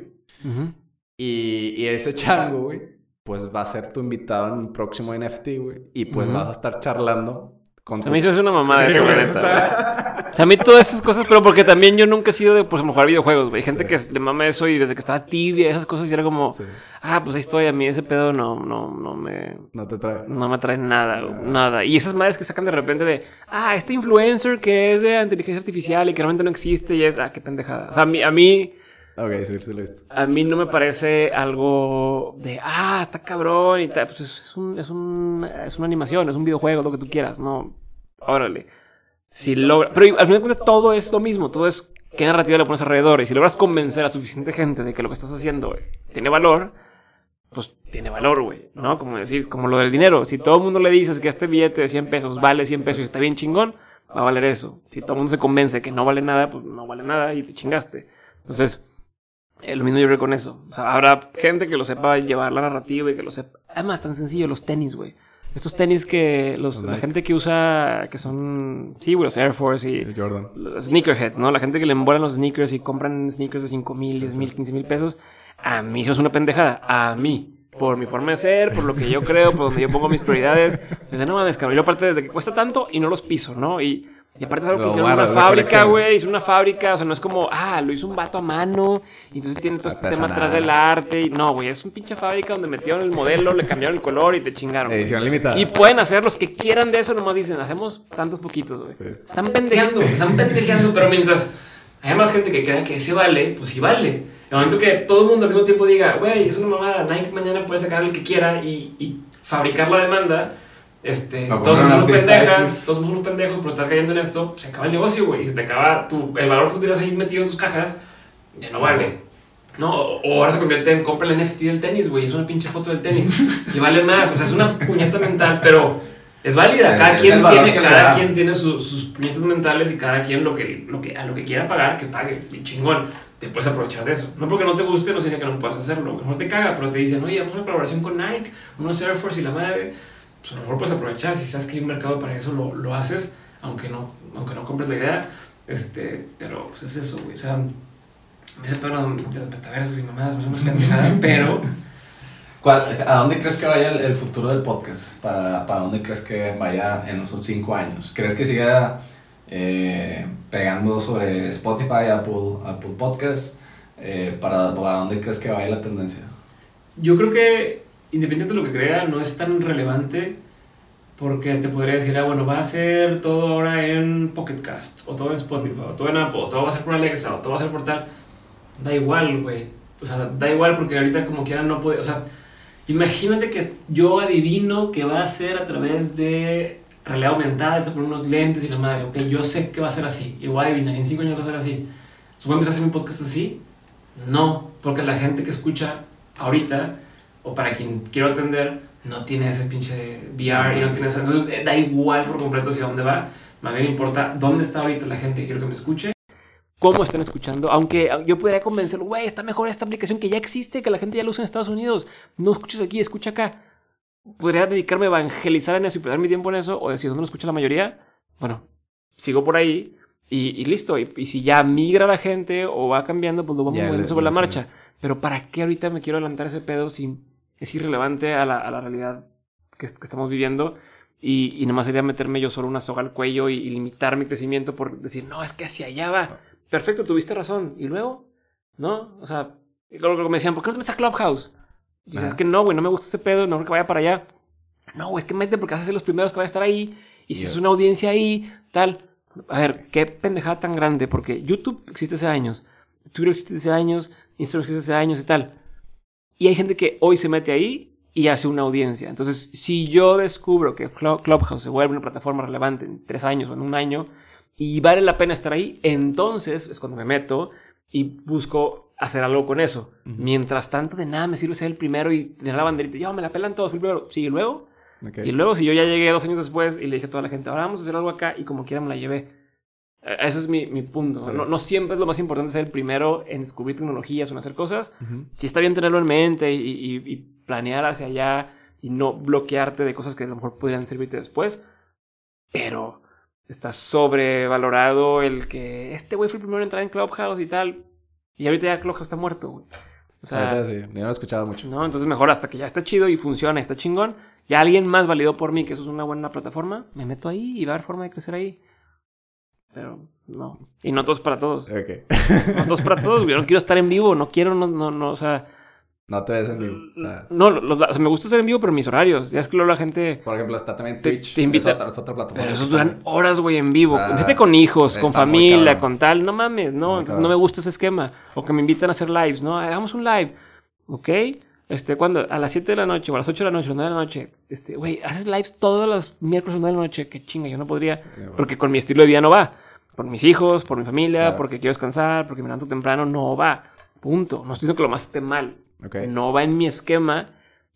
y, y ese chango, güey, pues va a ser tu invitado en un próximo NFT, güey, y pues vas a estar charlando a mí eso es una mamada. Sí, a mí todas esas cosas, pero porque también yo nunca he sido de pues, jugar videojuegos, güey. Hay gente que le mama eso y desde que estaba tibia, esas cosas, y era como, ah, pues ahí estoy, a mí ese pedo no, no, no me... No te trae. No me trae nada, nada. Y esas madres que sacan de repente de, ah, este influencer que es de inteligencia artificial y que realmente no existe y es, ah, qué pendejada. O sea, a mí... A mí Ok, sí, sí lo he visto. A mí no me parece algo de, ah, está cabrón y tal. Pues es, un, es, un, es una animación, es un videojuego, lo que tú quieras, ¿no? órale. Si logra, pero al final de cuentas todo es lo mismo, todo es qué narrativa le pones alrededor. Y si logras convencer a suficiente gente de que lo que estás haciendo tiene valor, pues tiene valor, güey, ¿no? Como decir, como lo del dinero. Si todo el mundo le dices que este billete de 100 pesos vale 100 pesos y está bien chingón, va a valer eso. Si todo el mundo se convence que no vale nada, pues no vale nada y te chingaste. Entonces, es lo mismo yo creo con eso. O sea, habrá gente que lo sepa llevar la narrativa y que lo sepa. Además, tan sencillo, los tenis, güey. Estos tenis que los, la gente que usa, que son, sí, los Air Force y Jordan. Los sneakerhead, ¿no? La gente que le envuelven los sneakers y compran sneakers de 5 mil, 10 mil, 15 mil pesos. A mí eso es una pendejada. A mí. Por mi forma de ser, por lo que yo creo, por donde yo pongo mis prioridades. Desde no mames, cabrón. Yo aparte desde que cuesta tanto y no los piso, ¿no? Y y aparte es algo que hicieron una fábrica, güey. Hizo una fábrica, o sea, no es como, ah, lo hizo un vato a mano. Y entonces tiene todo este tema atrás del arte. Y no, güey, es un pinche fábrica donde metieron el modelo, le cambiaron el color y te chingaron. Edición limitada. Y pueden hacer los que quieran de eso, nomás dicen, hacemos tantos poquitos, güey. Están pendejeando. Están pendejeando, pero mientras hay más gente que crea que ese vale, pues sí vale. En el momento que todo el mundo al mismo tiempo diga, güey, es una mamada, Nike mañana puede sacar el que quiera y, y fabricar la demanda este, todos somos unos pendejas, todos somos unos pendejos por estar cayendo en esto, se acaba el negocio, güey. Y se te acaba tu, el valor que tú tienes ahí metido en tus cajas, ya no vale. No, o ahora se convierte en compra el NFT del tenis, güey. Es una pinche foto del tenis. y vale más. O sea, es una puñeta mental, pero es válida. Cada quien tiene, cada quien tiene sus puñetas mentales y cada quien lo que, lo que, a lo que quiera pagar, que pague. Y chingón. Te puedes aprovechar de eso. No porque no te guste, no significa que no puedas hacerlo. Mejor te caga, pero te dicen, oye, vamos a una colaboración con Nike, unos Air Force y la madre pues a lo mejor puedes aprovechar, si sabes que hay un mercado para eso, lo, lo haces, aunque no, aunque no compres la idea, este, pero pues es eso, güey, o sea, me hice pedo de los metaversos y mamadas, me hacemos pendejadas, pero... ¿A dónde crees que vaya el, futuro del podcast? ¿Para, ¿Para dónde crees que vaya en esos cinco años? ¿Crees que siga eh, pegando sobre Spotify, Apple, Apple Podcasts? eh, para, ¿para dónde crees que vaya la tendencia? Yo creo que, independiente de lo que crea, no es tan relevante porque te podría decir, ah, bueno, va a ser todo ahora en Pocket Cast, o todo en Spotify, o todo en Apple, o todo va a ser por Alexa, o todo va a ser por tal. Da igual, güey. O sea, da igual porque ahorita como quiera no puede, o sea, imagínate que yo adivino que va a ser a través de realidad aumentada, con unos lentes y la madre, ok, yo sé que va a ser así, y voy a adivinar, en cinco años va a ser así. ¿Supongo que hacer un podcast así? No, porque la gente que escucha ahorita, o para quien quiero atender, no tiene ese pinche VR y no tiene ese... Entonces eh, da igual por completo hacia dónde va, más bien importa dónde está ahorita la gente que quiero que me escuche. Cómo están escuchando, aunque yo podría convencerlo, güey, está mejor esta aplicación que ya existe, que la gente ya lo usa en Estados Unidos. No escuches aquí, escucha acá. Podría dedicarme a evangelizar en eso y perder mi tiempo en eso, o decir, ¿dónde lo escucha la mayoría? Bueno, sigo por ahí y, listo. Y, si ya migra la gente o va cambiando, pues lo vamos moviendo sobre la marcha. Pero ¿para qué ahorita me quiero adelantar ese pedo si es irrelevante a la, a la realidad que, estamos viviendo? Y, y nomás sería meterme yo solo una soga al cuello y, limitar mi crecimiento por decir, no, es que hacia allá va. Perfecto, tuviste razón. ¿Y luego? ¿No? O sea, lo me decían, ¿por qué no te metes a Clubhouse? Y es que no, güey, no me gusta ese pedo, no creo que vaya para allá. No, güey, es que mete porque vas a ser los primeros que van a estar ahí. Y si es una audiencia ahí, tal. A ver, qué pendejada tan grande, porque YouTube existe hace años, Twitter existe hace años, Instagram existe hace años y tal. Y hay gente que hoy se mete ahí y hace una audiencia. Entonces, si yo descubro que Clubhouse se vuelve una plataforma relevante en tres años o en un año y vale la pena estar ahí, entonces es cuando me meto y busco hacer algo con eso. Mientras tanto, de nada me sirve ser el primero y tener la banderita. Yo me la pelan todos, fui primero. Sí, y luego y luego, si yo ya llegué dos años después y le dije a toda la gente, ahora vamos a hacer algo acá, y como quiera me la llevé. E, eso es mi, mi punto. No, no, siempre es lo más importante ser el primero en descubrir tecnologías o en hacer cosas. Si está bien tenerlo en mente y, y, planear hacia allá y no bloquearte de cosas que a lo mejor podrían servirte después. Pero está sobrevalorado el que este güey fue el primero en entrar en Clubhouse y tal. Y ahorita ya Clubhouse está muerto, güey. O sea, sí, yo no he escuchado mucho. No, entonces mejor hasta que ya está chido y funciona, está chingón ya alguien más validó por mí que eso es una buena plataforma, me meto ahí y va a haber forma de crecer ahí. Pero no. Y no todos para todos. Ok. No todos para todos, Yo no quiero estar en vivo, no quiero, no, no, no, o sea. No te ves en vivo. No, me gusta estar en vivo, pero mis horarios. Ya es que luego la gente. Por ejemplo, está también Twitch. Te, invita. Es otra, plataforma. Pero esos duran horas, güey, en vivo. Ah, gente con hijos, con familia, con tal. No mames, no. no me gusta ese esquema. O que me invitan a hacer lives, ¿no? Hagamos un live. ¿Ok? Este, cuando a las 7 de la noche o a las 8 de la noche o a las 9 de la noche, este, güey, haces lives todos los miércoles a las 9 de la noche, qué chinga, yo no podría, porque con mi estilo de vida no va. Por mis hijos, por mi familia, porque quiero descansar, porque me levanto temprano, no va. Punto. No estoy diciendo que lo más esté mal. No va en mi esquema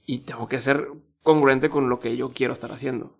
y tengo que ser congruente con lo que yo quiero estar haciendo.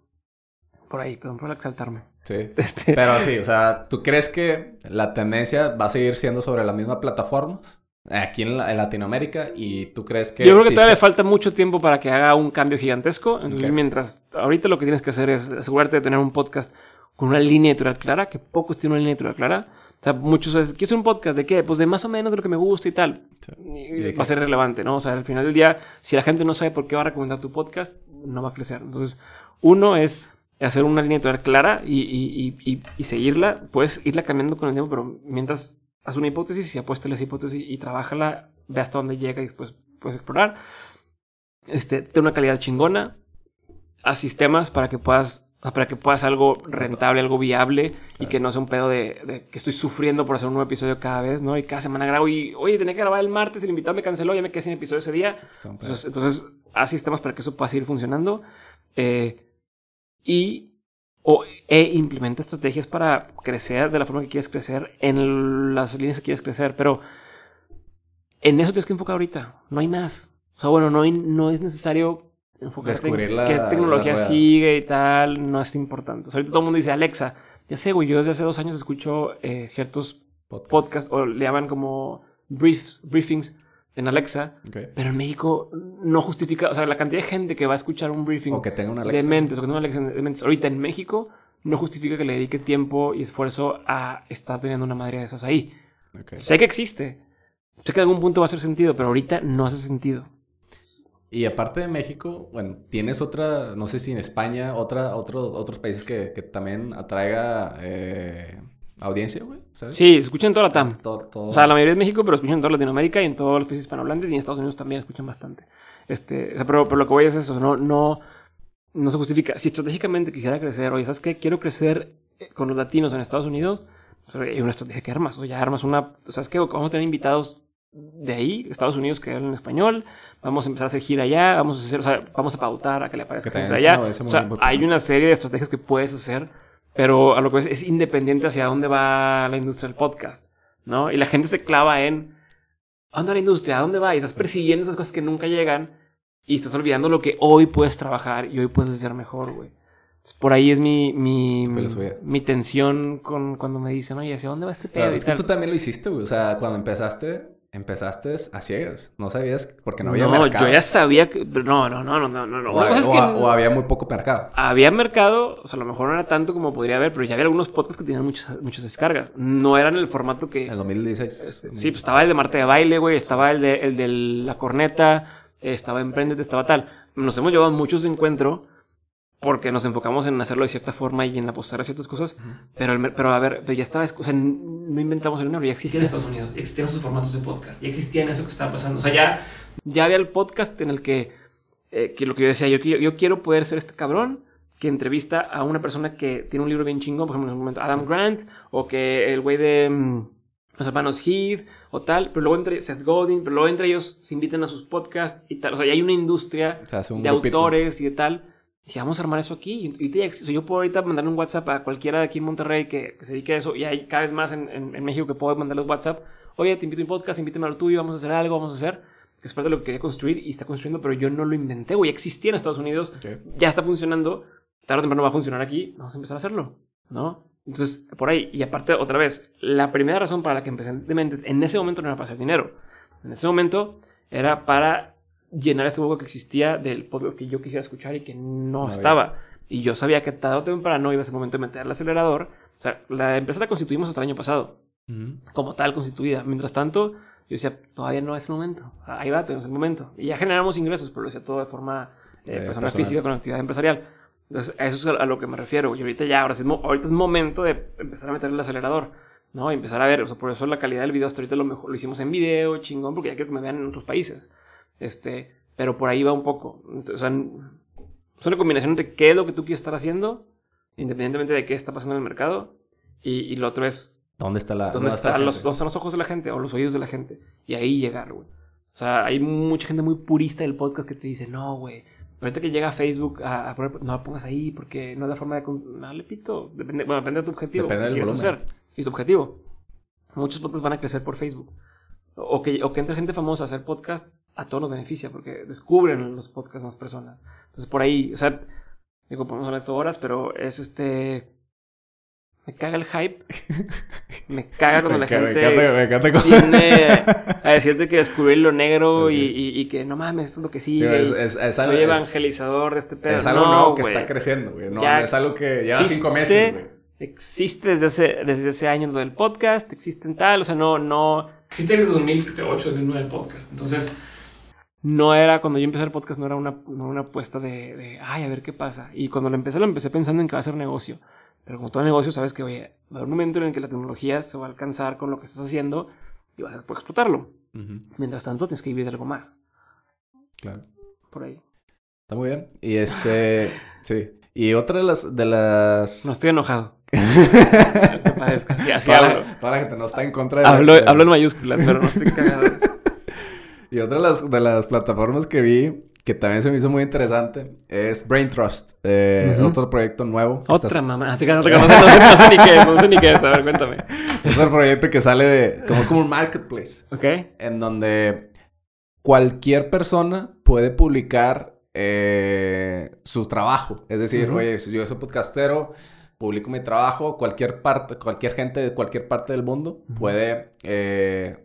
Por ahí, perdón por exaltarme. Sí. Este Pero sí, o sea, ¿tú crees que la tendencia va a seguir siendo sobre las mismas plataformas? Aquí en, Latinoamérica y tú crees que... Yo creo que todavía le falta mucho tiempo para que haga un cambio gigantesco. Entonces, mientras ahorita lo que tienes que hacer es asegurarte de tener un podcast con una línea editorial clara, que pocos tienen una línea editorial clara. O sea, muchos dicen, ¿quieres un podcast de qué? Pues de más o menos de lo que me gusta y tal. Y va a ser relevante, ¿no? O sea, al final del día, si la gente no sabe por qué va a recomendar tu podcast, no va a crecer. Entonces, uno es hacer una línea editorial clara y, y, y, y seguirla. Puedes irla cambiando con el tiempo, pero mientras haz una hipótesis y apuéstale esa hipótesis y trabájala, ve hasta dónde llega y después puedes explorar. Este, ten una calidad chingona, haz sistemas para que puedas para que puedas algo rentable, algo viable y que no sea un pedo de, que estoy sufriendo por hacer un nuevo episodio cada vez, ¿no? Y cada semana grabo y, oye, tenía que grabar el martes, el invitado me canceló, ya me quedé sin episodio ese día. Entonces, entonces, haz sistemas para que eso pueda seguir funcionando. Eh, y o, e implementa estrategias para crecer de la forma que quieres crecer en las líneas que quieres crecer, pero en eso tienes que enfocar ahorita, no hay más. O sea, bueno, no, no es necesario enfocarte en qué tecnología sigue y tal, no es importante. O sea, ahorita todo el mundo dice Alexa, ya sé, güey, yo desde hace dos años escucho eh, ciertos podcasts, o le llaman como briefs, briefings en Alexa, pero en México no justifica, o sea, la cantidad de gente que va a escuchar un briefing que tenga una Alexa. de mentes, o que tenga una Alexa de mentes, ahorita en México no justifica que le dedique tiempo y esfuerzo a estar teniendo una madre de esas ahí. Sé que existe, sé que en algún punto va a hacer sentido, pero ahorita no hace sentido. Y aparte de México, bueno, tienes otra, no sé si en España, otra, otros otros países que, que también atraiga eh, audiencia, güey, ¿sabes? Sí, escuchan toda la TAM. O sea, la mayoría es México, pero escuchan en toda Latinoamérica y en todos los países hispanohablantes y en Estados Unidos también escuchan bastante. Este, pero, pero lo que voy a es eso, no, no, no se justifica. Si estratégicamente quisiera crecer, oye, ¿sabes qué? Quiero crecer eh, con los latinos en Estados Unidos, pues, hay una estrategia que armas. O ya armas una, ¿sabes qué? Vamos a tener invitados de ahí, Estados Unidos, que hablan español, vamos a empezar a hacer gira allá, vamos a hacer, o sea, vamos a pautar a que le aparezca gente allá. o sea, hay una serie de estrategias que puedes hacer, pero a lo que es, es independiente hacia dónde va la industria del podcast, ¿no? Y la gente se clava en, ¿a dónde va la industria? ¿A dónde va? Y estás persiguiendo esas cosas que nunca llegan y estás olvidando lo que hoy puedes trabajar y hoy puedes hacer mejor, güey. Por ahí es mi, mi, mi tensión con cuando me dicen, oye, ¿hacia dónde va este pedo? es que tú también lo hiciste, güey. O sea, cuando empezaste, empezaste a ciegas. No sabías porque no había mercado. No, yo ya sabía que... No, no, no, no, no. no. O, había muy poco mercado. Había mercado, o sea, a lo mejor no era tanto como podría haber, pero ya había algunos podcasts que tenían muchas, muchas descargas. No eran el formato que... En 2016. Este, sí, pues estaba el de Marte de Baile, güey. Estaba el de, el de La Corneta. Estaba Emprendete, estaba tal. Nos hemos llevado muchos de encuentro porque nos enfocamos en hacerlo de cierta forma y en apostar a ciertas cosas, pero, pero a ver, ya estaba, o sea, no inventamos el número, ya existía. En Estados Unidos, existían sus formatos de podcast, ya existían eso que estaba pasando, o sea, ya... Ya había el podcast en el que, eh, que lo que yo decía, yo, yo, quiero poder ser este cabrón que entrevista a una persona que tiene un libro bien chingón, por ejemplo, en un momento Adam Grant, o que el güey de mm, los hermanos Heath, o tal, pero luego entre Seth Godin, pero luego entre ellos se invitan a sus podcasts y tal, o sea, ya hay una industria de autores y de tal, Dije, vamos a armar eso aquí. Y, yo puedo ahorita mandarle un WhatsApp a cualquiera de aquí en Monterrey que, se dedique a eso. Y hay cada vez más en, en, México que puedo mandarles WhatsApp. Oye, te invito a un podcast, invítame a lo tuyo, vamos a hacer algo, vamos a hacer. Es parte de lo que quería construir y está construyendo, pero yo no lo inventé, güey. Existía en Estados Unidos, ya está funcionando. Tarde o temprano va a funcionar aquí, vamos a empezar a hacerlo, ¿no? Entonces, por ahí. Y aparte, otra vez, la primera razón para la que empecé en Mentes en ese momento no era para hacer dinero. En ese momento era para llenar ese hueco que existía del podcast que yo quisiera escuchar y que no estaba. Y yo sabía que tarde o temprano iba a ser momento de meter el acelerador. O sea, la empresa la constituimos hasta el año pasado. Como tal, constituida. Mientras tanto, yo decía, todavía no es el momento. Ahí va, tenemos el momento. Y ya generamos ingresos, pero lo decía todo de forma eh, eh persona física con actividad empresarial. Entonces, a eso es a lo que me refiero. Y ahorita ya, ahora ahorita es momento de empezar a meter el acelerador. ¿no? Y empezar a ver, o sea, por eso la calidad del video hasta ahorita lo mejor lo hicimos en video, chingón, porque ya quiero que me vean en otros países. Este, pero por ahí va un poco. O sea, es una combinación de qué es lo que tú quieres estar haciendo, independientemente de qué está pasando en el mercado, y, lo otro es... ¿Dónde está la... ¿Dónde, están los, los ojos de la gente o los oídos de la gente? Y ahí llegar, güey. O sea, hay mucha gente muy purista del podcast que te dice, no, güey, ahorita que llega Facebook a, poner, no la pongas ahí porque no es la forma de... No, le pito. Depende, bueno, depende de tu objetivo. Depende del volumen. y tu objetivo. Muchos podcasts van a crecer por Facebook. O que, o que entre gente famosa a hacer podcast a todos nos beneficia porque descubren los podcasts más personas. Entonces por ahí, o sea, digo, podemos hablar de horas, pero es este... Me caga el hype. Me caga cuando la gente me encanta, me viene a decirte que descubrí lo negro y, y, que no mames, esto es lo que sigue. es, es, algo, soy evangelizador de este pedo. Es algo nuevo que está creciendo, güey. No, es algo que lleva cinco meses, güey. Existe desde ese, desde ese año lo del podcast, existe en tal, o sea, no, no... Existe desde 2008, 2009 el podcast. Entonces, no era, cuando yo empecé el podcast, no era una, una apuesta de, de, ay, a ver qué pasa. Y cuando lo empecé, lo empecé pensando en que va a ser negocio. Pero como todo negocio, sabes que, oye, va a haber un momento en el que la tecnología se va a alcanzar con lo que estás haciendo y vas a poder explotarlo. Mientras tanto, tienes que vivir de algo más. Claro. Por ahí. Está muy bien. Y este, sí. Y otra de las, de las... No estoy enojado. Ya, toda, la, la, gente no está en contra de... Hablo, hablo en mayúsculas, pero no estoy cagado. Y otra de las, de las plataformas que vi, que también se me hizo muy interesante, es Brain Trust. Eh, Otro proyecto nuevo. Otra mamá. No, no, sé ni qué no sé ni qué es. A ver, cuéntame. Otro proyecto que sale de... Como es como un marketplace. Ok. En donde cualquier persona puede publicar eh, su trabajo. Es decir, oye, si yo soy podcastero, publico mi trabajo, cualquier parte, cualquier gente de cualquier parte del mundo puede eh,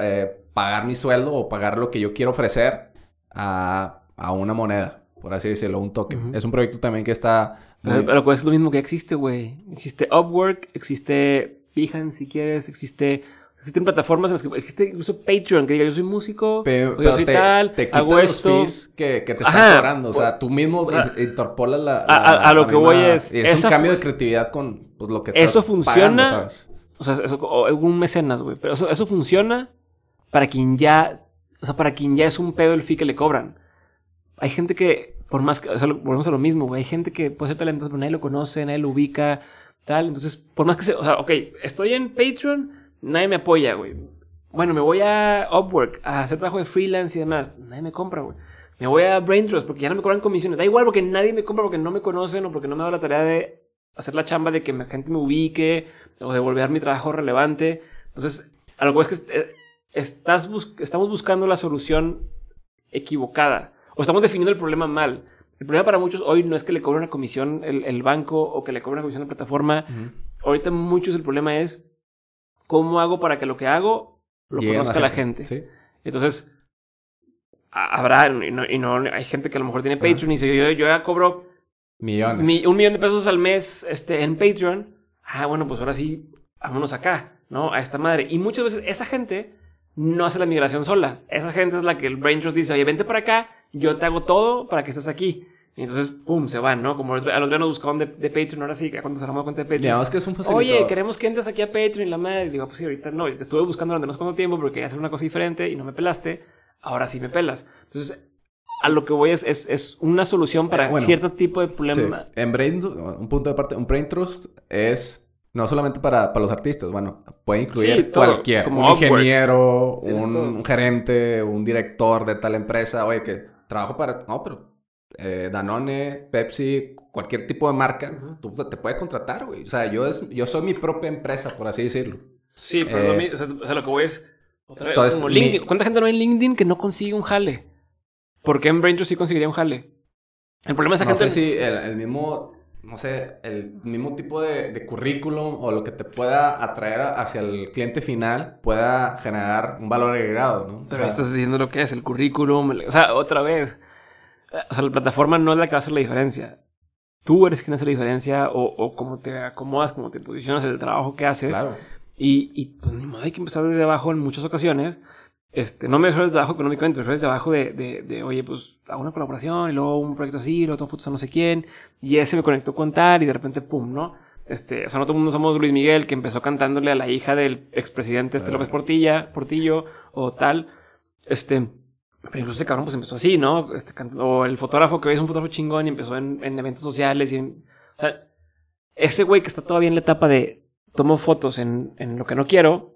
eh, pagar mi sueldo o pagar lo que yo quiero ofrecer a, a una moneda, por así decirlo, un token. Es un proyecto también que está... Pero, pues es lo mismo que existe, güey. Existe Upwork, existe Behance si quieres, existe... Existen plataformas en las que existe incluso Patreon, que diga yo soy músico, o yo soy te, tal, te hago los fees que, que te están Ajá, cobrando. O sea, tú mismo in- interpolas la, a- a- la- a lo que voy es, y Es un cambio de creatividad con pues, lo que Eso funciona, pagando, ¿sabes? O sea, eso, o un mecenas, güey. Pero eso, funciona para quien ya, o sea, para quien ya es un pedo el fee que le cobran. Hay gente que, por más que, o sea, volvemos a lo mismo, güey. Hay gente que puede ser talentoso, pero nadie lo conoce, nadie lo ubica, tal. Entonces, por más que sea, o sea, ok, estoy en Patreon, nadie me apoya, güey. Bueno, me voy a Upwork a hacer trabajo de freelance y demás. Nadie me compra, güey. Me voy a Braintrust porque ya no me cobran comisiones. Da igual porque nadie me compra porque no me conocen o porque no me da la tarea de hacer la chamba de que la gente me ubique o de volver mi trabajo relevante. Entonces, a lo que voy es que eh, estás bus- estamos buscando la solución equivocada o estamos definiendo el problema mal. El problema para muchos hoy no es que le cobren una comisión el, el banco o que le cobren una comisión la plataforma. Ahorita muchos el problema es cómo hago para que lo que hago lo conozca la gente. Sí. Entonces, habrá, y no, y no- hay gente que a lo mejor tiene Patreon y dice, yo, yo ya cobro Millones. mi- un millón de pesos al mes este, en Patreon. Ah, bueno, pues ahora sí, vámonos acá, ¿no? A esta madre. Y muchas veces esa gente no hace la migración sola. Esa gente es la que el Brain Trust dice, oye, vente para acá, yo te hago todo para que estés aquí. Y entonces, pum, se van, ¿no? Como a los días nos buscaban de, de Patreon, ahora sí, cuando se armó cuenta de Patreon. Digamos que es un facilitador. Oye, queremos que entres aquí a Patreon y la madre. Digo, pues sí, ahorita no. Te estuve buscando durante no sé cuánto tiempo porque quería hacer una cosa diferente y no me pelaste. Ahora sí me pelas. Entonces, a lo que voy es, es, es una solución para Eh, bueno, cierto tipo de Sí. problema. En Brain, un punto de parte, un Brain Trust es no solamente para, para los artistas, bueno, puede incluir Sí, todo, cualquier, como un Upwork. ingeniero, un, gerente, un director de tal empresa, oye, que trabajo para, no, pero eh, Danone, Pepsi, cualquier tipo de marca, Ujú. tú te puede contratar, güey. O sea, yo, es, yo soy mi propia empresa, por así decirlo. Sí, pero Eh, lo mi- o sea, lo que voy es. Otra vez, entonces, como mi- LinkedIn. ¿Cuánta gente no hay en LinkedIn que no consigue un jale? ¿Por qué en Braintrust sí conseguiría un jale? El problema es que No gente. sé si el, el mismo, no sé, el mismo tipo de, de currículum o lo que te pueda atraer hacia el cliente final pueda generar un valor agregado, ¿no? O Pero sea, estás diciendo lo que es, el currículum. o sea, otra vez. O sea, la plataforma no es la que va a hacer la diferencia. Tú eres quien hace la diferencia o, o cómo te acomodas, cómo te posicionas el trabajo que haces. claro. Y, y pues hay que empezar desde abajo en muchas ocasiones. Este, no me refiero desde abajo económicamente, me refiero desde abajo de, de, de, oye, pues hago una colaboración y luego un proyecto así, luego tomo fotos a no sé quién, y ese me conectó con tal y de repente, pum, ¿no? Este, o sea, no todo el mundo somos Luis Miguel que empezó cantándole a la hija del expresidente este. López Portilla, Portillo o tal. Este, pero incluso ese cabrón pues empezó así, ¿no? Este, o el fotógrafo que hoy es un fotógrafo chingón y empezó en, en eventos sociales y en, o sea, ese güey que está todavía en la etapa de tomo fotos en, en lo que no quiero,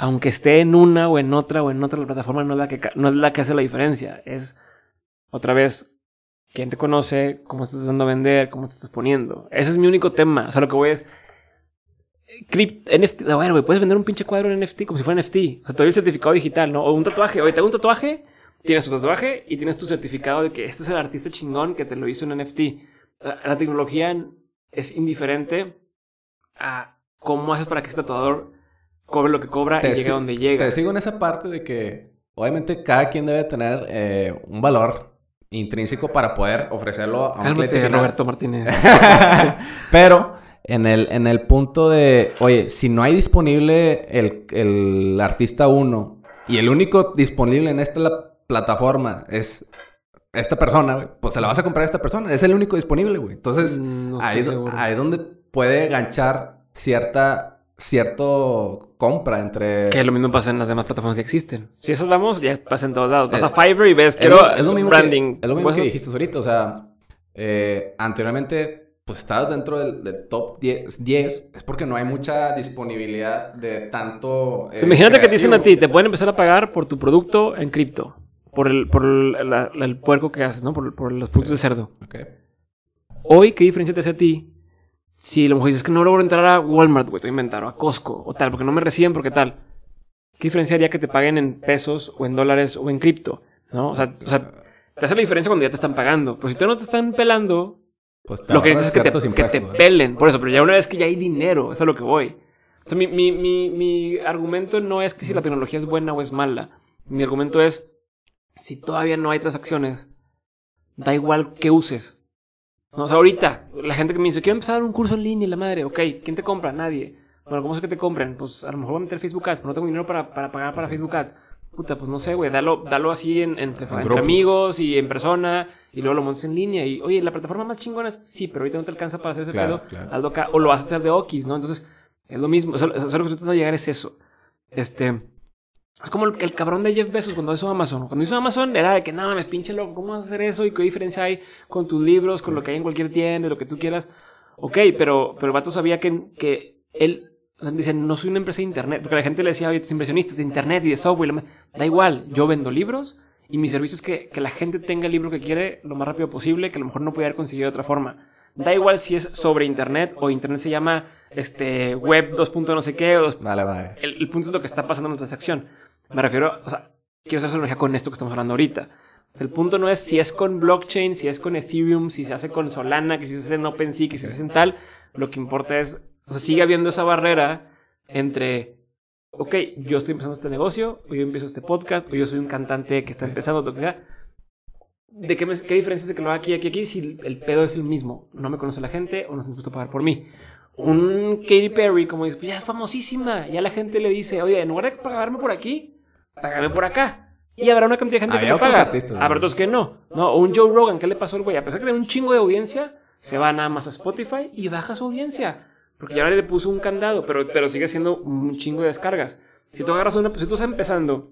aunque esté en una o en otra o en otra, la plataforma no es la que, no es la que hace la diferencia. Es, otra vez, quién te conoce, cómo estás dando a vender, cómo te estás poniendo. Ese es mi único tema. O sea, lo que voy es... Crypt, NFT, a ver, güey, puedes vender un pinche cuadro en NFT como si fuera NFT. O sea, te doy el certificado digital, ¿no? O un tatuaje. Oye, un tatuaje, tienes tu tatuaje y tienes tu certificado de que este es el artista chingón que te lo hizo en NFT. Sea, la tecnología es indiferente a cómo haces para que este tatuador cobre lo que cobra y llegue si- a donde llega. Te sigo en esa parte de que, obviamente, cada quien debe tener eh, un valor intrínseco para poder ofrecerlo a un Cálmate, cliente final. Roberto Martínez. Pero en el, en el punto de, oye, si no hay disponible el, el artista 1 y el único disponible en esta la- plataforma es esta persona, güey, pues se la vas a comprar a esta persona. Es el único disponible, güey. Entonces, Mm, no ahí, ahí es donde puede ganchar cierta cierto compra entre... Que lo mismo pasa en las demás plataformas que existen. Si eso hablamos, ya pasa en todos lados. Vas Eh, a Fiverr y ves, Es quiero lo, es lo mismo branding. que, es lo mismo Pues, que dijiste ahorita. O sea, eh, anteriormente, pues estabas dentro del, del top 10, 10, Es porque no hay mucha disponibilidad de tanto. eh, Imagínate que te dicen a ti, te pueden empezar a pagar por tu producto en cripto. Por el, por el, la- la- el puerco que haces, ¿no? Por, por los productos de cerdo. Ok. Hoy, ¿qué diferencia te hace a ti? Si a lo mejor dices que no logro entrar a Walmart, güey, te voy a inventar, o a Costco, o tal, porque no me reciben, porque tal. ¿Qué diferencia haría que te paguen en pesos, o en dólares, o en cripto? ¿No? O sea, o sea, te hace la diferencia cuando ya te están pagando. Pero si todavía no te están pelando, Pues lo que necesitas es que te, que te pelen. Por eso, pero ya una vez que ya hay dinero, eso es a lo que voy. O sea, mi, mi, mi, mi argumento no es que si la tecnología es buena o es mala. Mi argumento es, si todavía no hay transacciones, da igual que uses. No, O sea, ahorita, la gente que me dice, quiero empezar un curso en línea, la madre, ok, ¿quién te compra? Nadie. Bueno, ¿cómo es que te compren? Pues a lo mejor voy a meter Facebook Ads, pero no tengo dinero para, para pagar para Facebook Ads. Puta, pues no sé, güey, dalo, dalo así en, entre, entre amigos y en persona y luego lo montes en línea y, oye, la plataforma más chingona, sí, pero ahorita no te alcanza para hacer ese pedo, hazlo acá, o lo vas a hacer de Okis, ¿no? Entonces, es lo mismo, o sea, lo que estoy tratando de llegar es eso. Este, es como el, cabrón de Jeff Bezos cuando hizo Amazon. Cuando hizo Amazon era de que, nada, me pinche loco, ¿cómo vas a hacer eso? ¿Y qué diferencia hay con tus libros, con lo que hay en cualquier tienda, lo que tú quieras? Ok, pero, pero el vato sabía que, que él, o sea, dice, no soy una empresa de internet, porque la gente le decía, oye, tus inversionistas de internet y de software, da igual, yo vendo libros y mi servicio es que, que la gente tenga el libro que quiere lo más rápido posible, que a lo mejor no puede haber conseguido de otra forma. Da igual si es sobre internet o internet se llama este web 2. no sé qué. O, vale, vale. El, el, punto es lo que está pasando en la transacción. Me refiero, o sea, quiero hacer analogía con esto que estamos hablando ahorita. El punto no es si es con blockchain, si es con Ethereum, si se hace con Solana, que si se hace en OpenSea, que si se hace en tal. Lo que importa es, o sea, sigue habiendo esa barrera entre, ok, yo estoy empezando este negocio, o yo empiezo este podcast, o yo soy un cantante que está empezando, lo que sea. ¿De qué, me, qué diferencia es de que lo haga aquí, aquí, aquí, si el pedo es el mismo? No me conoce la gente o no se dispuesto a pagar por mí. Un Katy Perry, como dice, pues ya es famosísima, ya la gente le dice, oye, en lugar de pagarme por aquí, págame por acá. Y habrá una cantidad de gente que le paga. Habrá otros que no. No, o un Joe Rogan, ¿qué le pasó al güey? A pesar de que tiene un chingo de audiencia, se va nada más a Spotify y baja su audiencia. Porque ya le puso un candado, pero, pero sigue siendo un chingo de descargas. Si tú agarras una, si tú estás empezando,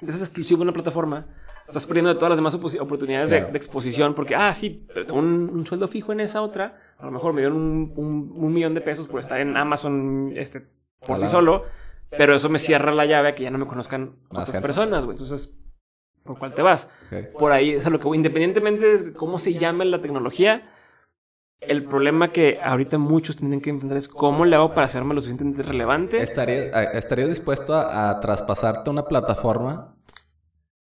estás exclusivo en una plataforma, estás perdiendo de todas las demás oportunidades de, exposición, porque, ah, sí, un, un, sueldo fijo en esa otra, a lo mejor me dieron un, un, un millón de pesos por estar en Amazon este, por sí solo, pero eso me cierra la llave a que ya no me conozcan otras personas, güey. Entonces, ¿por cuál te vas? Por ahí, es lo que independientemente de cómo se llame la tecnología, el problema que ahorita muchos tienen que entender es cómo le hago para hacerme lo suficientemente relevante. ¿Estarías dispuesto a, traspasarte una plataforma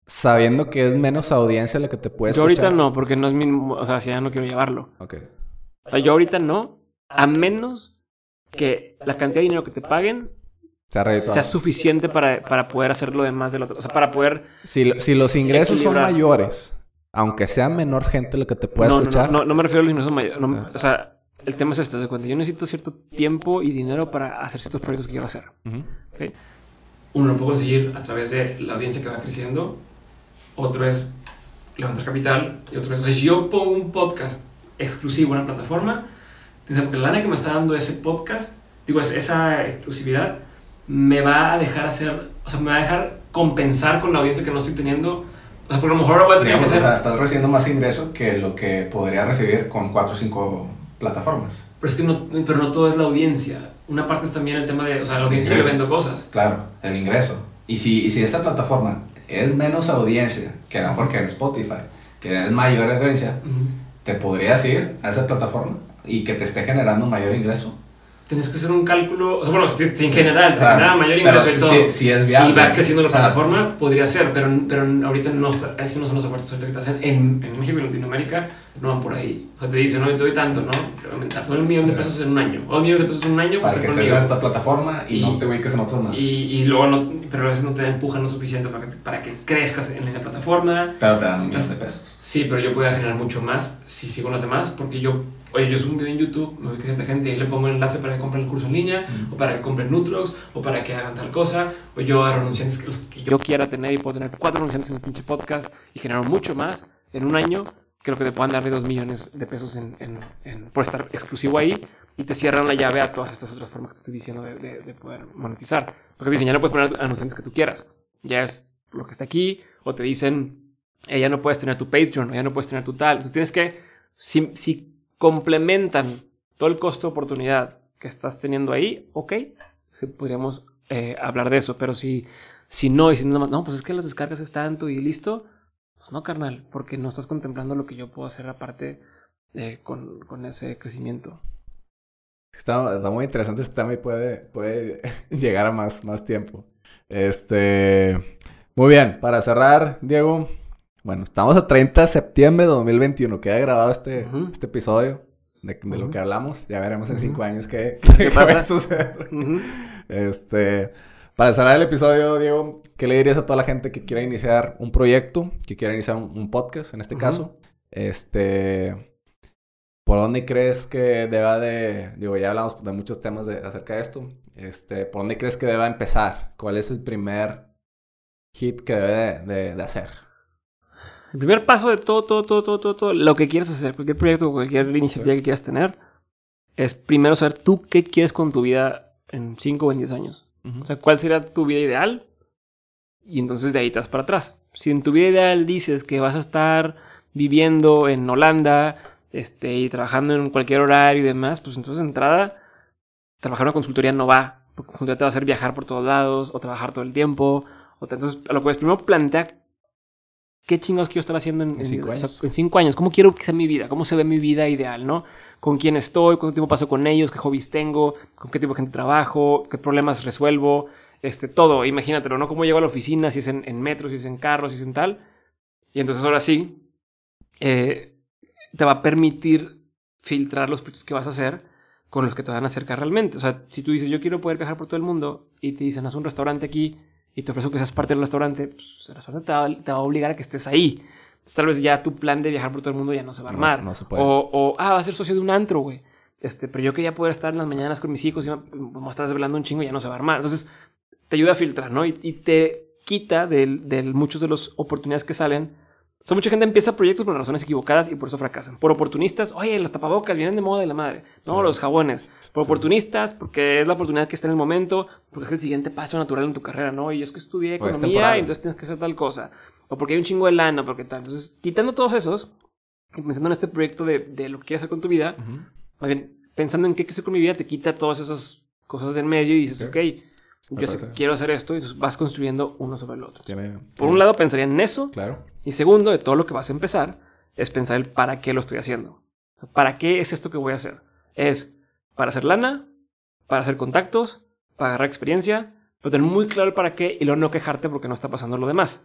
sabiendo que es menos audiencia la que te puedes Yo ahorita no, porque no es mi... O sea, si ya no quiero llevarlo. Ok. O sea, yo ahorita no, a menos que la cantidad de dinero que te paguen sea, suficiente para, para, poder hacer lo demás del otro. O sea, para poder... Si, si los ingresos son mayores, aunque sea menor gente lo que te pueda escuchar... No, no, no, me refiero a los ingresos mayores. Ah. O sea, el tema es este. De cuando yo necesito cierto tiempo y dinero para hacer ciertos proyectos que quiero hacer. Uno lo puedo conseguir a través de la audiencia que va creciendo. Otro es levantar capital. Y otro es... O sea, si yo pongo un podcast exclusivo en una plataforma, porque la lana que me está dando ese podcast, digo, esa exclusividad me va a dejar hacer, o sea, me va a dejar compensar con la audiencia que no estoy teniendo. O sea, porque a lo mejor ahora voy a tener que hacer... O sea, estás recibiendo más ingreso que lo que podría recibir con cuatro o cinco plataformas. Pero es que no, pero no todo es la audiencia. Una parte es también el tema de, o sea, la audiencia le vendo cosas. Claro, el ingreso. Y si, y si esta plataforma es menos audiencia que a lo mejor que en Spotify, que es mayor audiencia, te podrías ir a esa plataforma y que te esté generando mayor ingreso tienes que hacer un cálculo, o sea, bueno, si, en general te genera mayor ingreso y todo, si, es viable, y va creciendo la plataforma, podría ser, pero, pero ahorita no, está, no son los ofertas que te hacen en, en México y Latinoamérica, no van por ahí. O sea, te dicen, no, te doy tanto, ¿no? Te voy a aumentar todo el millón de pesos en un año, o dos millones de pesos en un año, pues para que estés en esta plataforma y, no te ubiques en otros más. Y, y luego no, pero a veces no te empujan lo suficiente para que, para que crezcas en la plataforma. Pero te dan un millón de pesos. Sí, pero yo podría generar mucho más si sigo las demás, porque yo Oye, yo subo un video en YouTube, me voy a gente, gente y le pongo el enlace para que compren el curso en línea, o para que compren Nutrox, o para que hagan tal cosa, o yo a anunciantes que, los que yo quiera tener y puedo tener cuatro anunciantes en el pinche podcast y generar mucho más en un año, creo que te puedan dar de dos millones de pesos en, en, por estar exclusivo ahí y te cierran la llave a todas estas otras formas que estoy diciendo de, de, poder monetizar. Porque dicen, ya no puedes poner anunciantes que tú quieras, ya es lo que está aquí, o te dicen, eh, ya no puedes tener tu Patreon, o ya no puedes tener tu tal. Entonces tienes que, si, si complementan todo el costo de oportunidad que estás teniendo ahí, ok, podríamos eh, hablar de eso, pero si, si no, y si no, no, pues es que las descargas es tanto y listo, pues no, carnal, porque no estás contemplando lo que yo puedo hacer aparte eh, con, con, ese crecimiento. Está, muy interesante este tema y puede, puede llegar a más, más tiempo. Este, muy bien, para cerrar, Diego, bueno, estamos a 30 de septiembre de 2021. Queda grabado este, este episodio de, lo que hablamos. Ya veremos en cinco años qué, qué, va a suceder. Este, para cerrar el episodio, Diego, ¿qué le dirías a toda la gente que quiera iniciar un proyecto, que quiera iniciar un, podcast, en este caso? Este, ¿por dónde crees que deba de, digo, ya hablamos de muchos temas de, acerca de esto, este, ¿por dónde crees que deba empezar? ¿Cuál es el primer hit que debe de, de, hacer? El primer paso de todo, todo, todo, todo, todo, lo que quieres hacer, cualquier proyecto, cualquier iniciativa que quieras tener, es primero saber tú qué quieres con tu vida en 5 o en 10 años. O sea, cuál sería tu vida ideal y entonces de ahí te vas para atrás. Si en tu vida ideal dices que vas a estar viviendo en Holanda este, y trabajando en cualquier horario y demás, pues entonces de entrada, trabajar en una consultoría no va. Porque consultoría te va a hacer viajar por todos lados o trabajar todo el tiempo. O entonces, lo que primero plantea qué chingados quiero estar haciendo en, cinco, años. en cinco años. ¿Cómo quiero que sea mi vida? ¿Cómo se ve mi vida ideal, no? ¿Con quién estoy? ¿Cuánto tiempo paso con ellos? ¿Qué hobbies tengo? ¿Con qué tipo de gente trabajo? ¿Qué problemas resuelvo? Este, todo, imagínatelo, ¿no? Cómo llego a la oficina, si es en, en metro, si es en carro, si es en tal. Y entonces ahora sí, eh, te va a permitir filtrar los proyectos que vas a hacer con los que te van a acercar realmente. O sea, si tú dices, yo quiero poder viajar por todo el mundo y te dicen, haz un restaurante aquí y te ofrezco que seas parte del restaurante, pues el restaurante te va, a obligar a que estés ahí. tal vez ya tu plan de viajar por todo el mundo ya no se va a armar. No, se puede. O, o, ah, va a ser socio de un antro, güey. Este, pero yo quería poder estar en las mañanas con mis hijos y vamos a estar desvelando un chingo y ya no se va a armar. Entonces, te ayuda a filtrar, ¿no? Y, y te quita de, de muchos de las oportunidades que salen o mucha gente empieza proyectos por razones equivocadas y por eso fracasan. Por oportunistas, oye, los tapabocas vienen de moda de la madre. No, los jabones. Por oportunistas, porque es la oportunidad que está en el momento, porque es el siguiente paso natural en tu carrera, ¿no? Y es que estudié economía y entonces tienes que hacer tal cosa. O porque hay un chingo de lana, porque tal. Entonces, quitando todos esos, y pensando en este proyecto de, de lo que quieres hacer con tu vida, pensando en qué quiero hacer con mi vida, te quita todas esas cosas del medio y dices, ok, yo quiero hacer esto y vas construyendo uno sobre el otro. Por un lado pensaría en eso. Claro. Y segundo, de todo lo que vas a empezar, es pensar el para qué lo estoy haciendo. ¿Para qué es esto que voy a hacer? Es para hacer lana, para hacer contactos, para agarrar experiencia, pero tener muy claro el para qué y luego no quejarte porque no está pasando lo demás.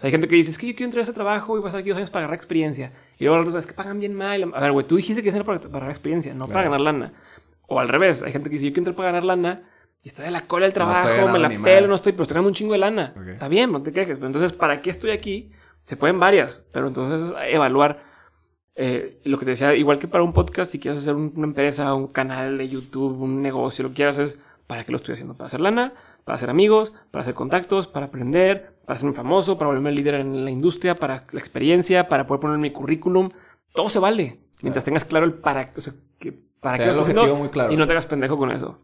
hay gente que dice, es que yo quiero entrar a ese trabajo y estar aquí dos años para agarrar experiencia. Y luego los es que pagan bien mal. A ver, güey, tú dijiste que es para, para agarrar experiencia, no para ganar lana. O al revés, hay gente que dice, yo quiero entrar para ganar lana y está de la cola el trabajo, me la pelo, no estoy, pero estoy ganando un chingo de lana. Está bien, no te quejes. Pero entonces, ¿para qué estoy aquí? Se pueden varias, pero entonces evaluar eh, lo que te decía, igual que para un podcast, si quieres hacer una empresa, un canal de YouTube, un negocio, lo que quieras, es para qué lo estoy haciendo. Para hacer lana, para hacer amigos, para hacer contactos, para aprender, para ser un famoso, para volverme líder en la industria, para la experiencia, para poder poner mi currículum. Todo se vale. Mientras tengas claro el para, o sea, que, para qué lo claro. y no te hagas pendejo con eso.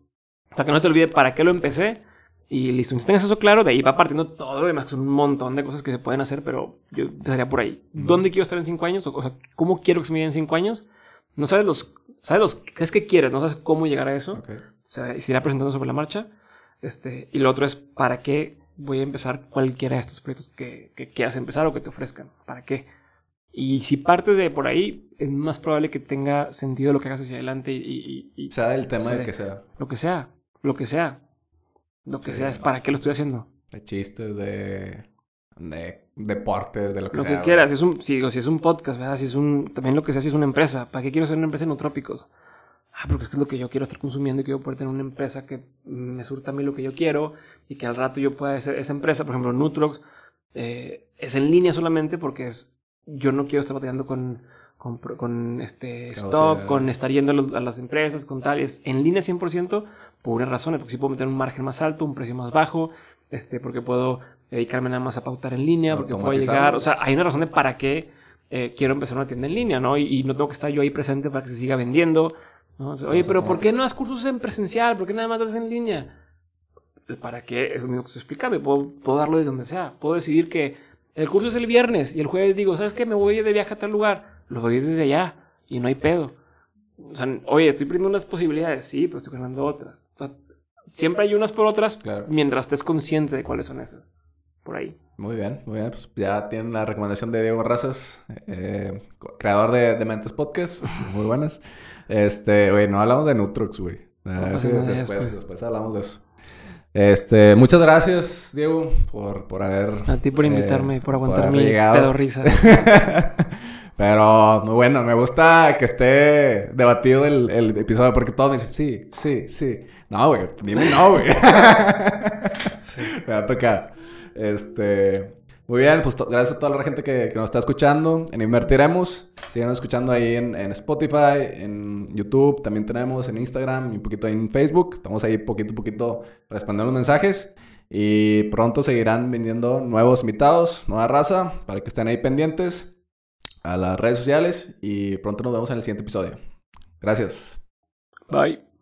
O sea, que no te olvides para qué lo empecé. Y listo, si tengas eso claro, de ahí va partiendo todo lo demás. Un montón de cosas que se pueden hacer, pero yo empezaría por ahí. ¿Dónde quiero estar en cinco años? O, sea, ¿cómo quiero que se me en cinco años? No sabes los, sabes los, es que quieres, no sabes cómo llegar a eso. O sea, se irá presentando sobre la marcha. Este, y lo otro es, ¿para qué voy a empezar cualquiera de estos proyectos que, que quieras empezar o que te ofrezcan? ¿Para qué? Y si parte de por ahí, es más probable que tenga sentido lo que hagas hacia adelante y... y, sea el tema de que sea. Lo que sea lo que sea. Lo que sea, es para qué lo estoy haciendo. De chistes, de, de deportes, de lo que sea. Lo que quieras, si es un, si, si es un podcast, ¿verdad? Si es un, también lo que sea, si es una empresa. ¿Para qué quiero ser una empresa en utrópicos? Ah, porque es lo que yo quiero estar consumiendo y quiero poder tener una empresa que me surta a mí lo que yo quiero y que al rato yo pueda hacer esa empresa, por ejemplo, Nutrox, eh, es en línea solamente porque es, yo no quiero estar batallando con, con, con este stock, con estar yendo a, a, las empresas, con tal, es en línea 100% por una razón, porque si puedo meter un margen más alto, un precio más bajo, este, porque puedo dedicarme nada más a pautar en línea, porque puedo llegar, o sea, hay una razón de para qué eh, quiero empezar una tienda en línea, ¿no? Y, no tengo que estar yo ahí presente para que se siga vendiendo. Oye, pero ¿por qué no das cursos en presencial? ¿Por qué nada más das en línea? ¿Para qué? Es lo mismo que estoy explicando. Puedo, puedo darlo de donde sea. Puedo decidir que el curso es el viernes y el jueves digo, ¿sabes qué? Me voy de viaje a tal lugar. Lo voy desde allá y no hay pedo. O sea, oye, estoy perdiendo unas posibilidades, sí, pero estoy ganando otras siempre hay unas por otras mientras estés consciente de cuáles son esas. Por ahí. Muy bien, muy bien. Pues ya tienen la recomendación de Diego Razas, eh, creador de, de Mentes Podcast. Muy buenas. Este, güey, no hablamos de Nutrox, güey. después, después hablamos de eso. Este, muchas gracias, Diego, por, por haber. A ti por invitarme y por aguantar mi pedo risa. Pero muy bueno, me gusta que esté debatido el, el episodio porque todos me dicen, sí, sí, sí. No, güey, dime no, güey. Me va a tocar. Este. Muy bien, pues gracias a toda la gente que, nos está escuchando en Invertiremos. Sigan escuchando ahí en, Spotify, en YouTube, también tenemos en Instagram y un poquito en Facebook. Estamos ahí poquito a poquito respondiendo los mensajes. Y pronto seguirán viniendo nuevos invitados, nueva raza, para que estén ahí pendientes a las redes sociales. Y pronto nos vemos en el siguiente episodio. Gracias. Bye.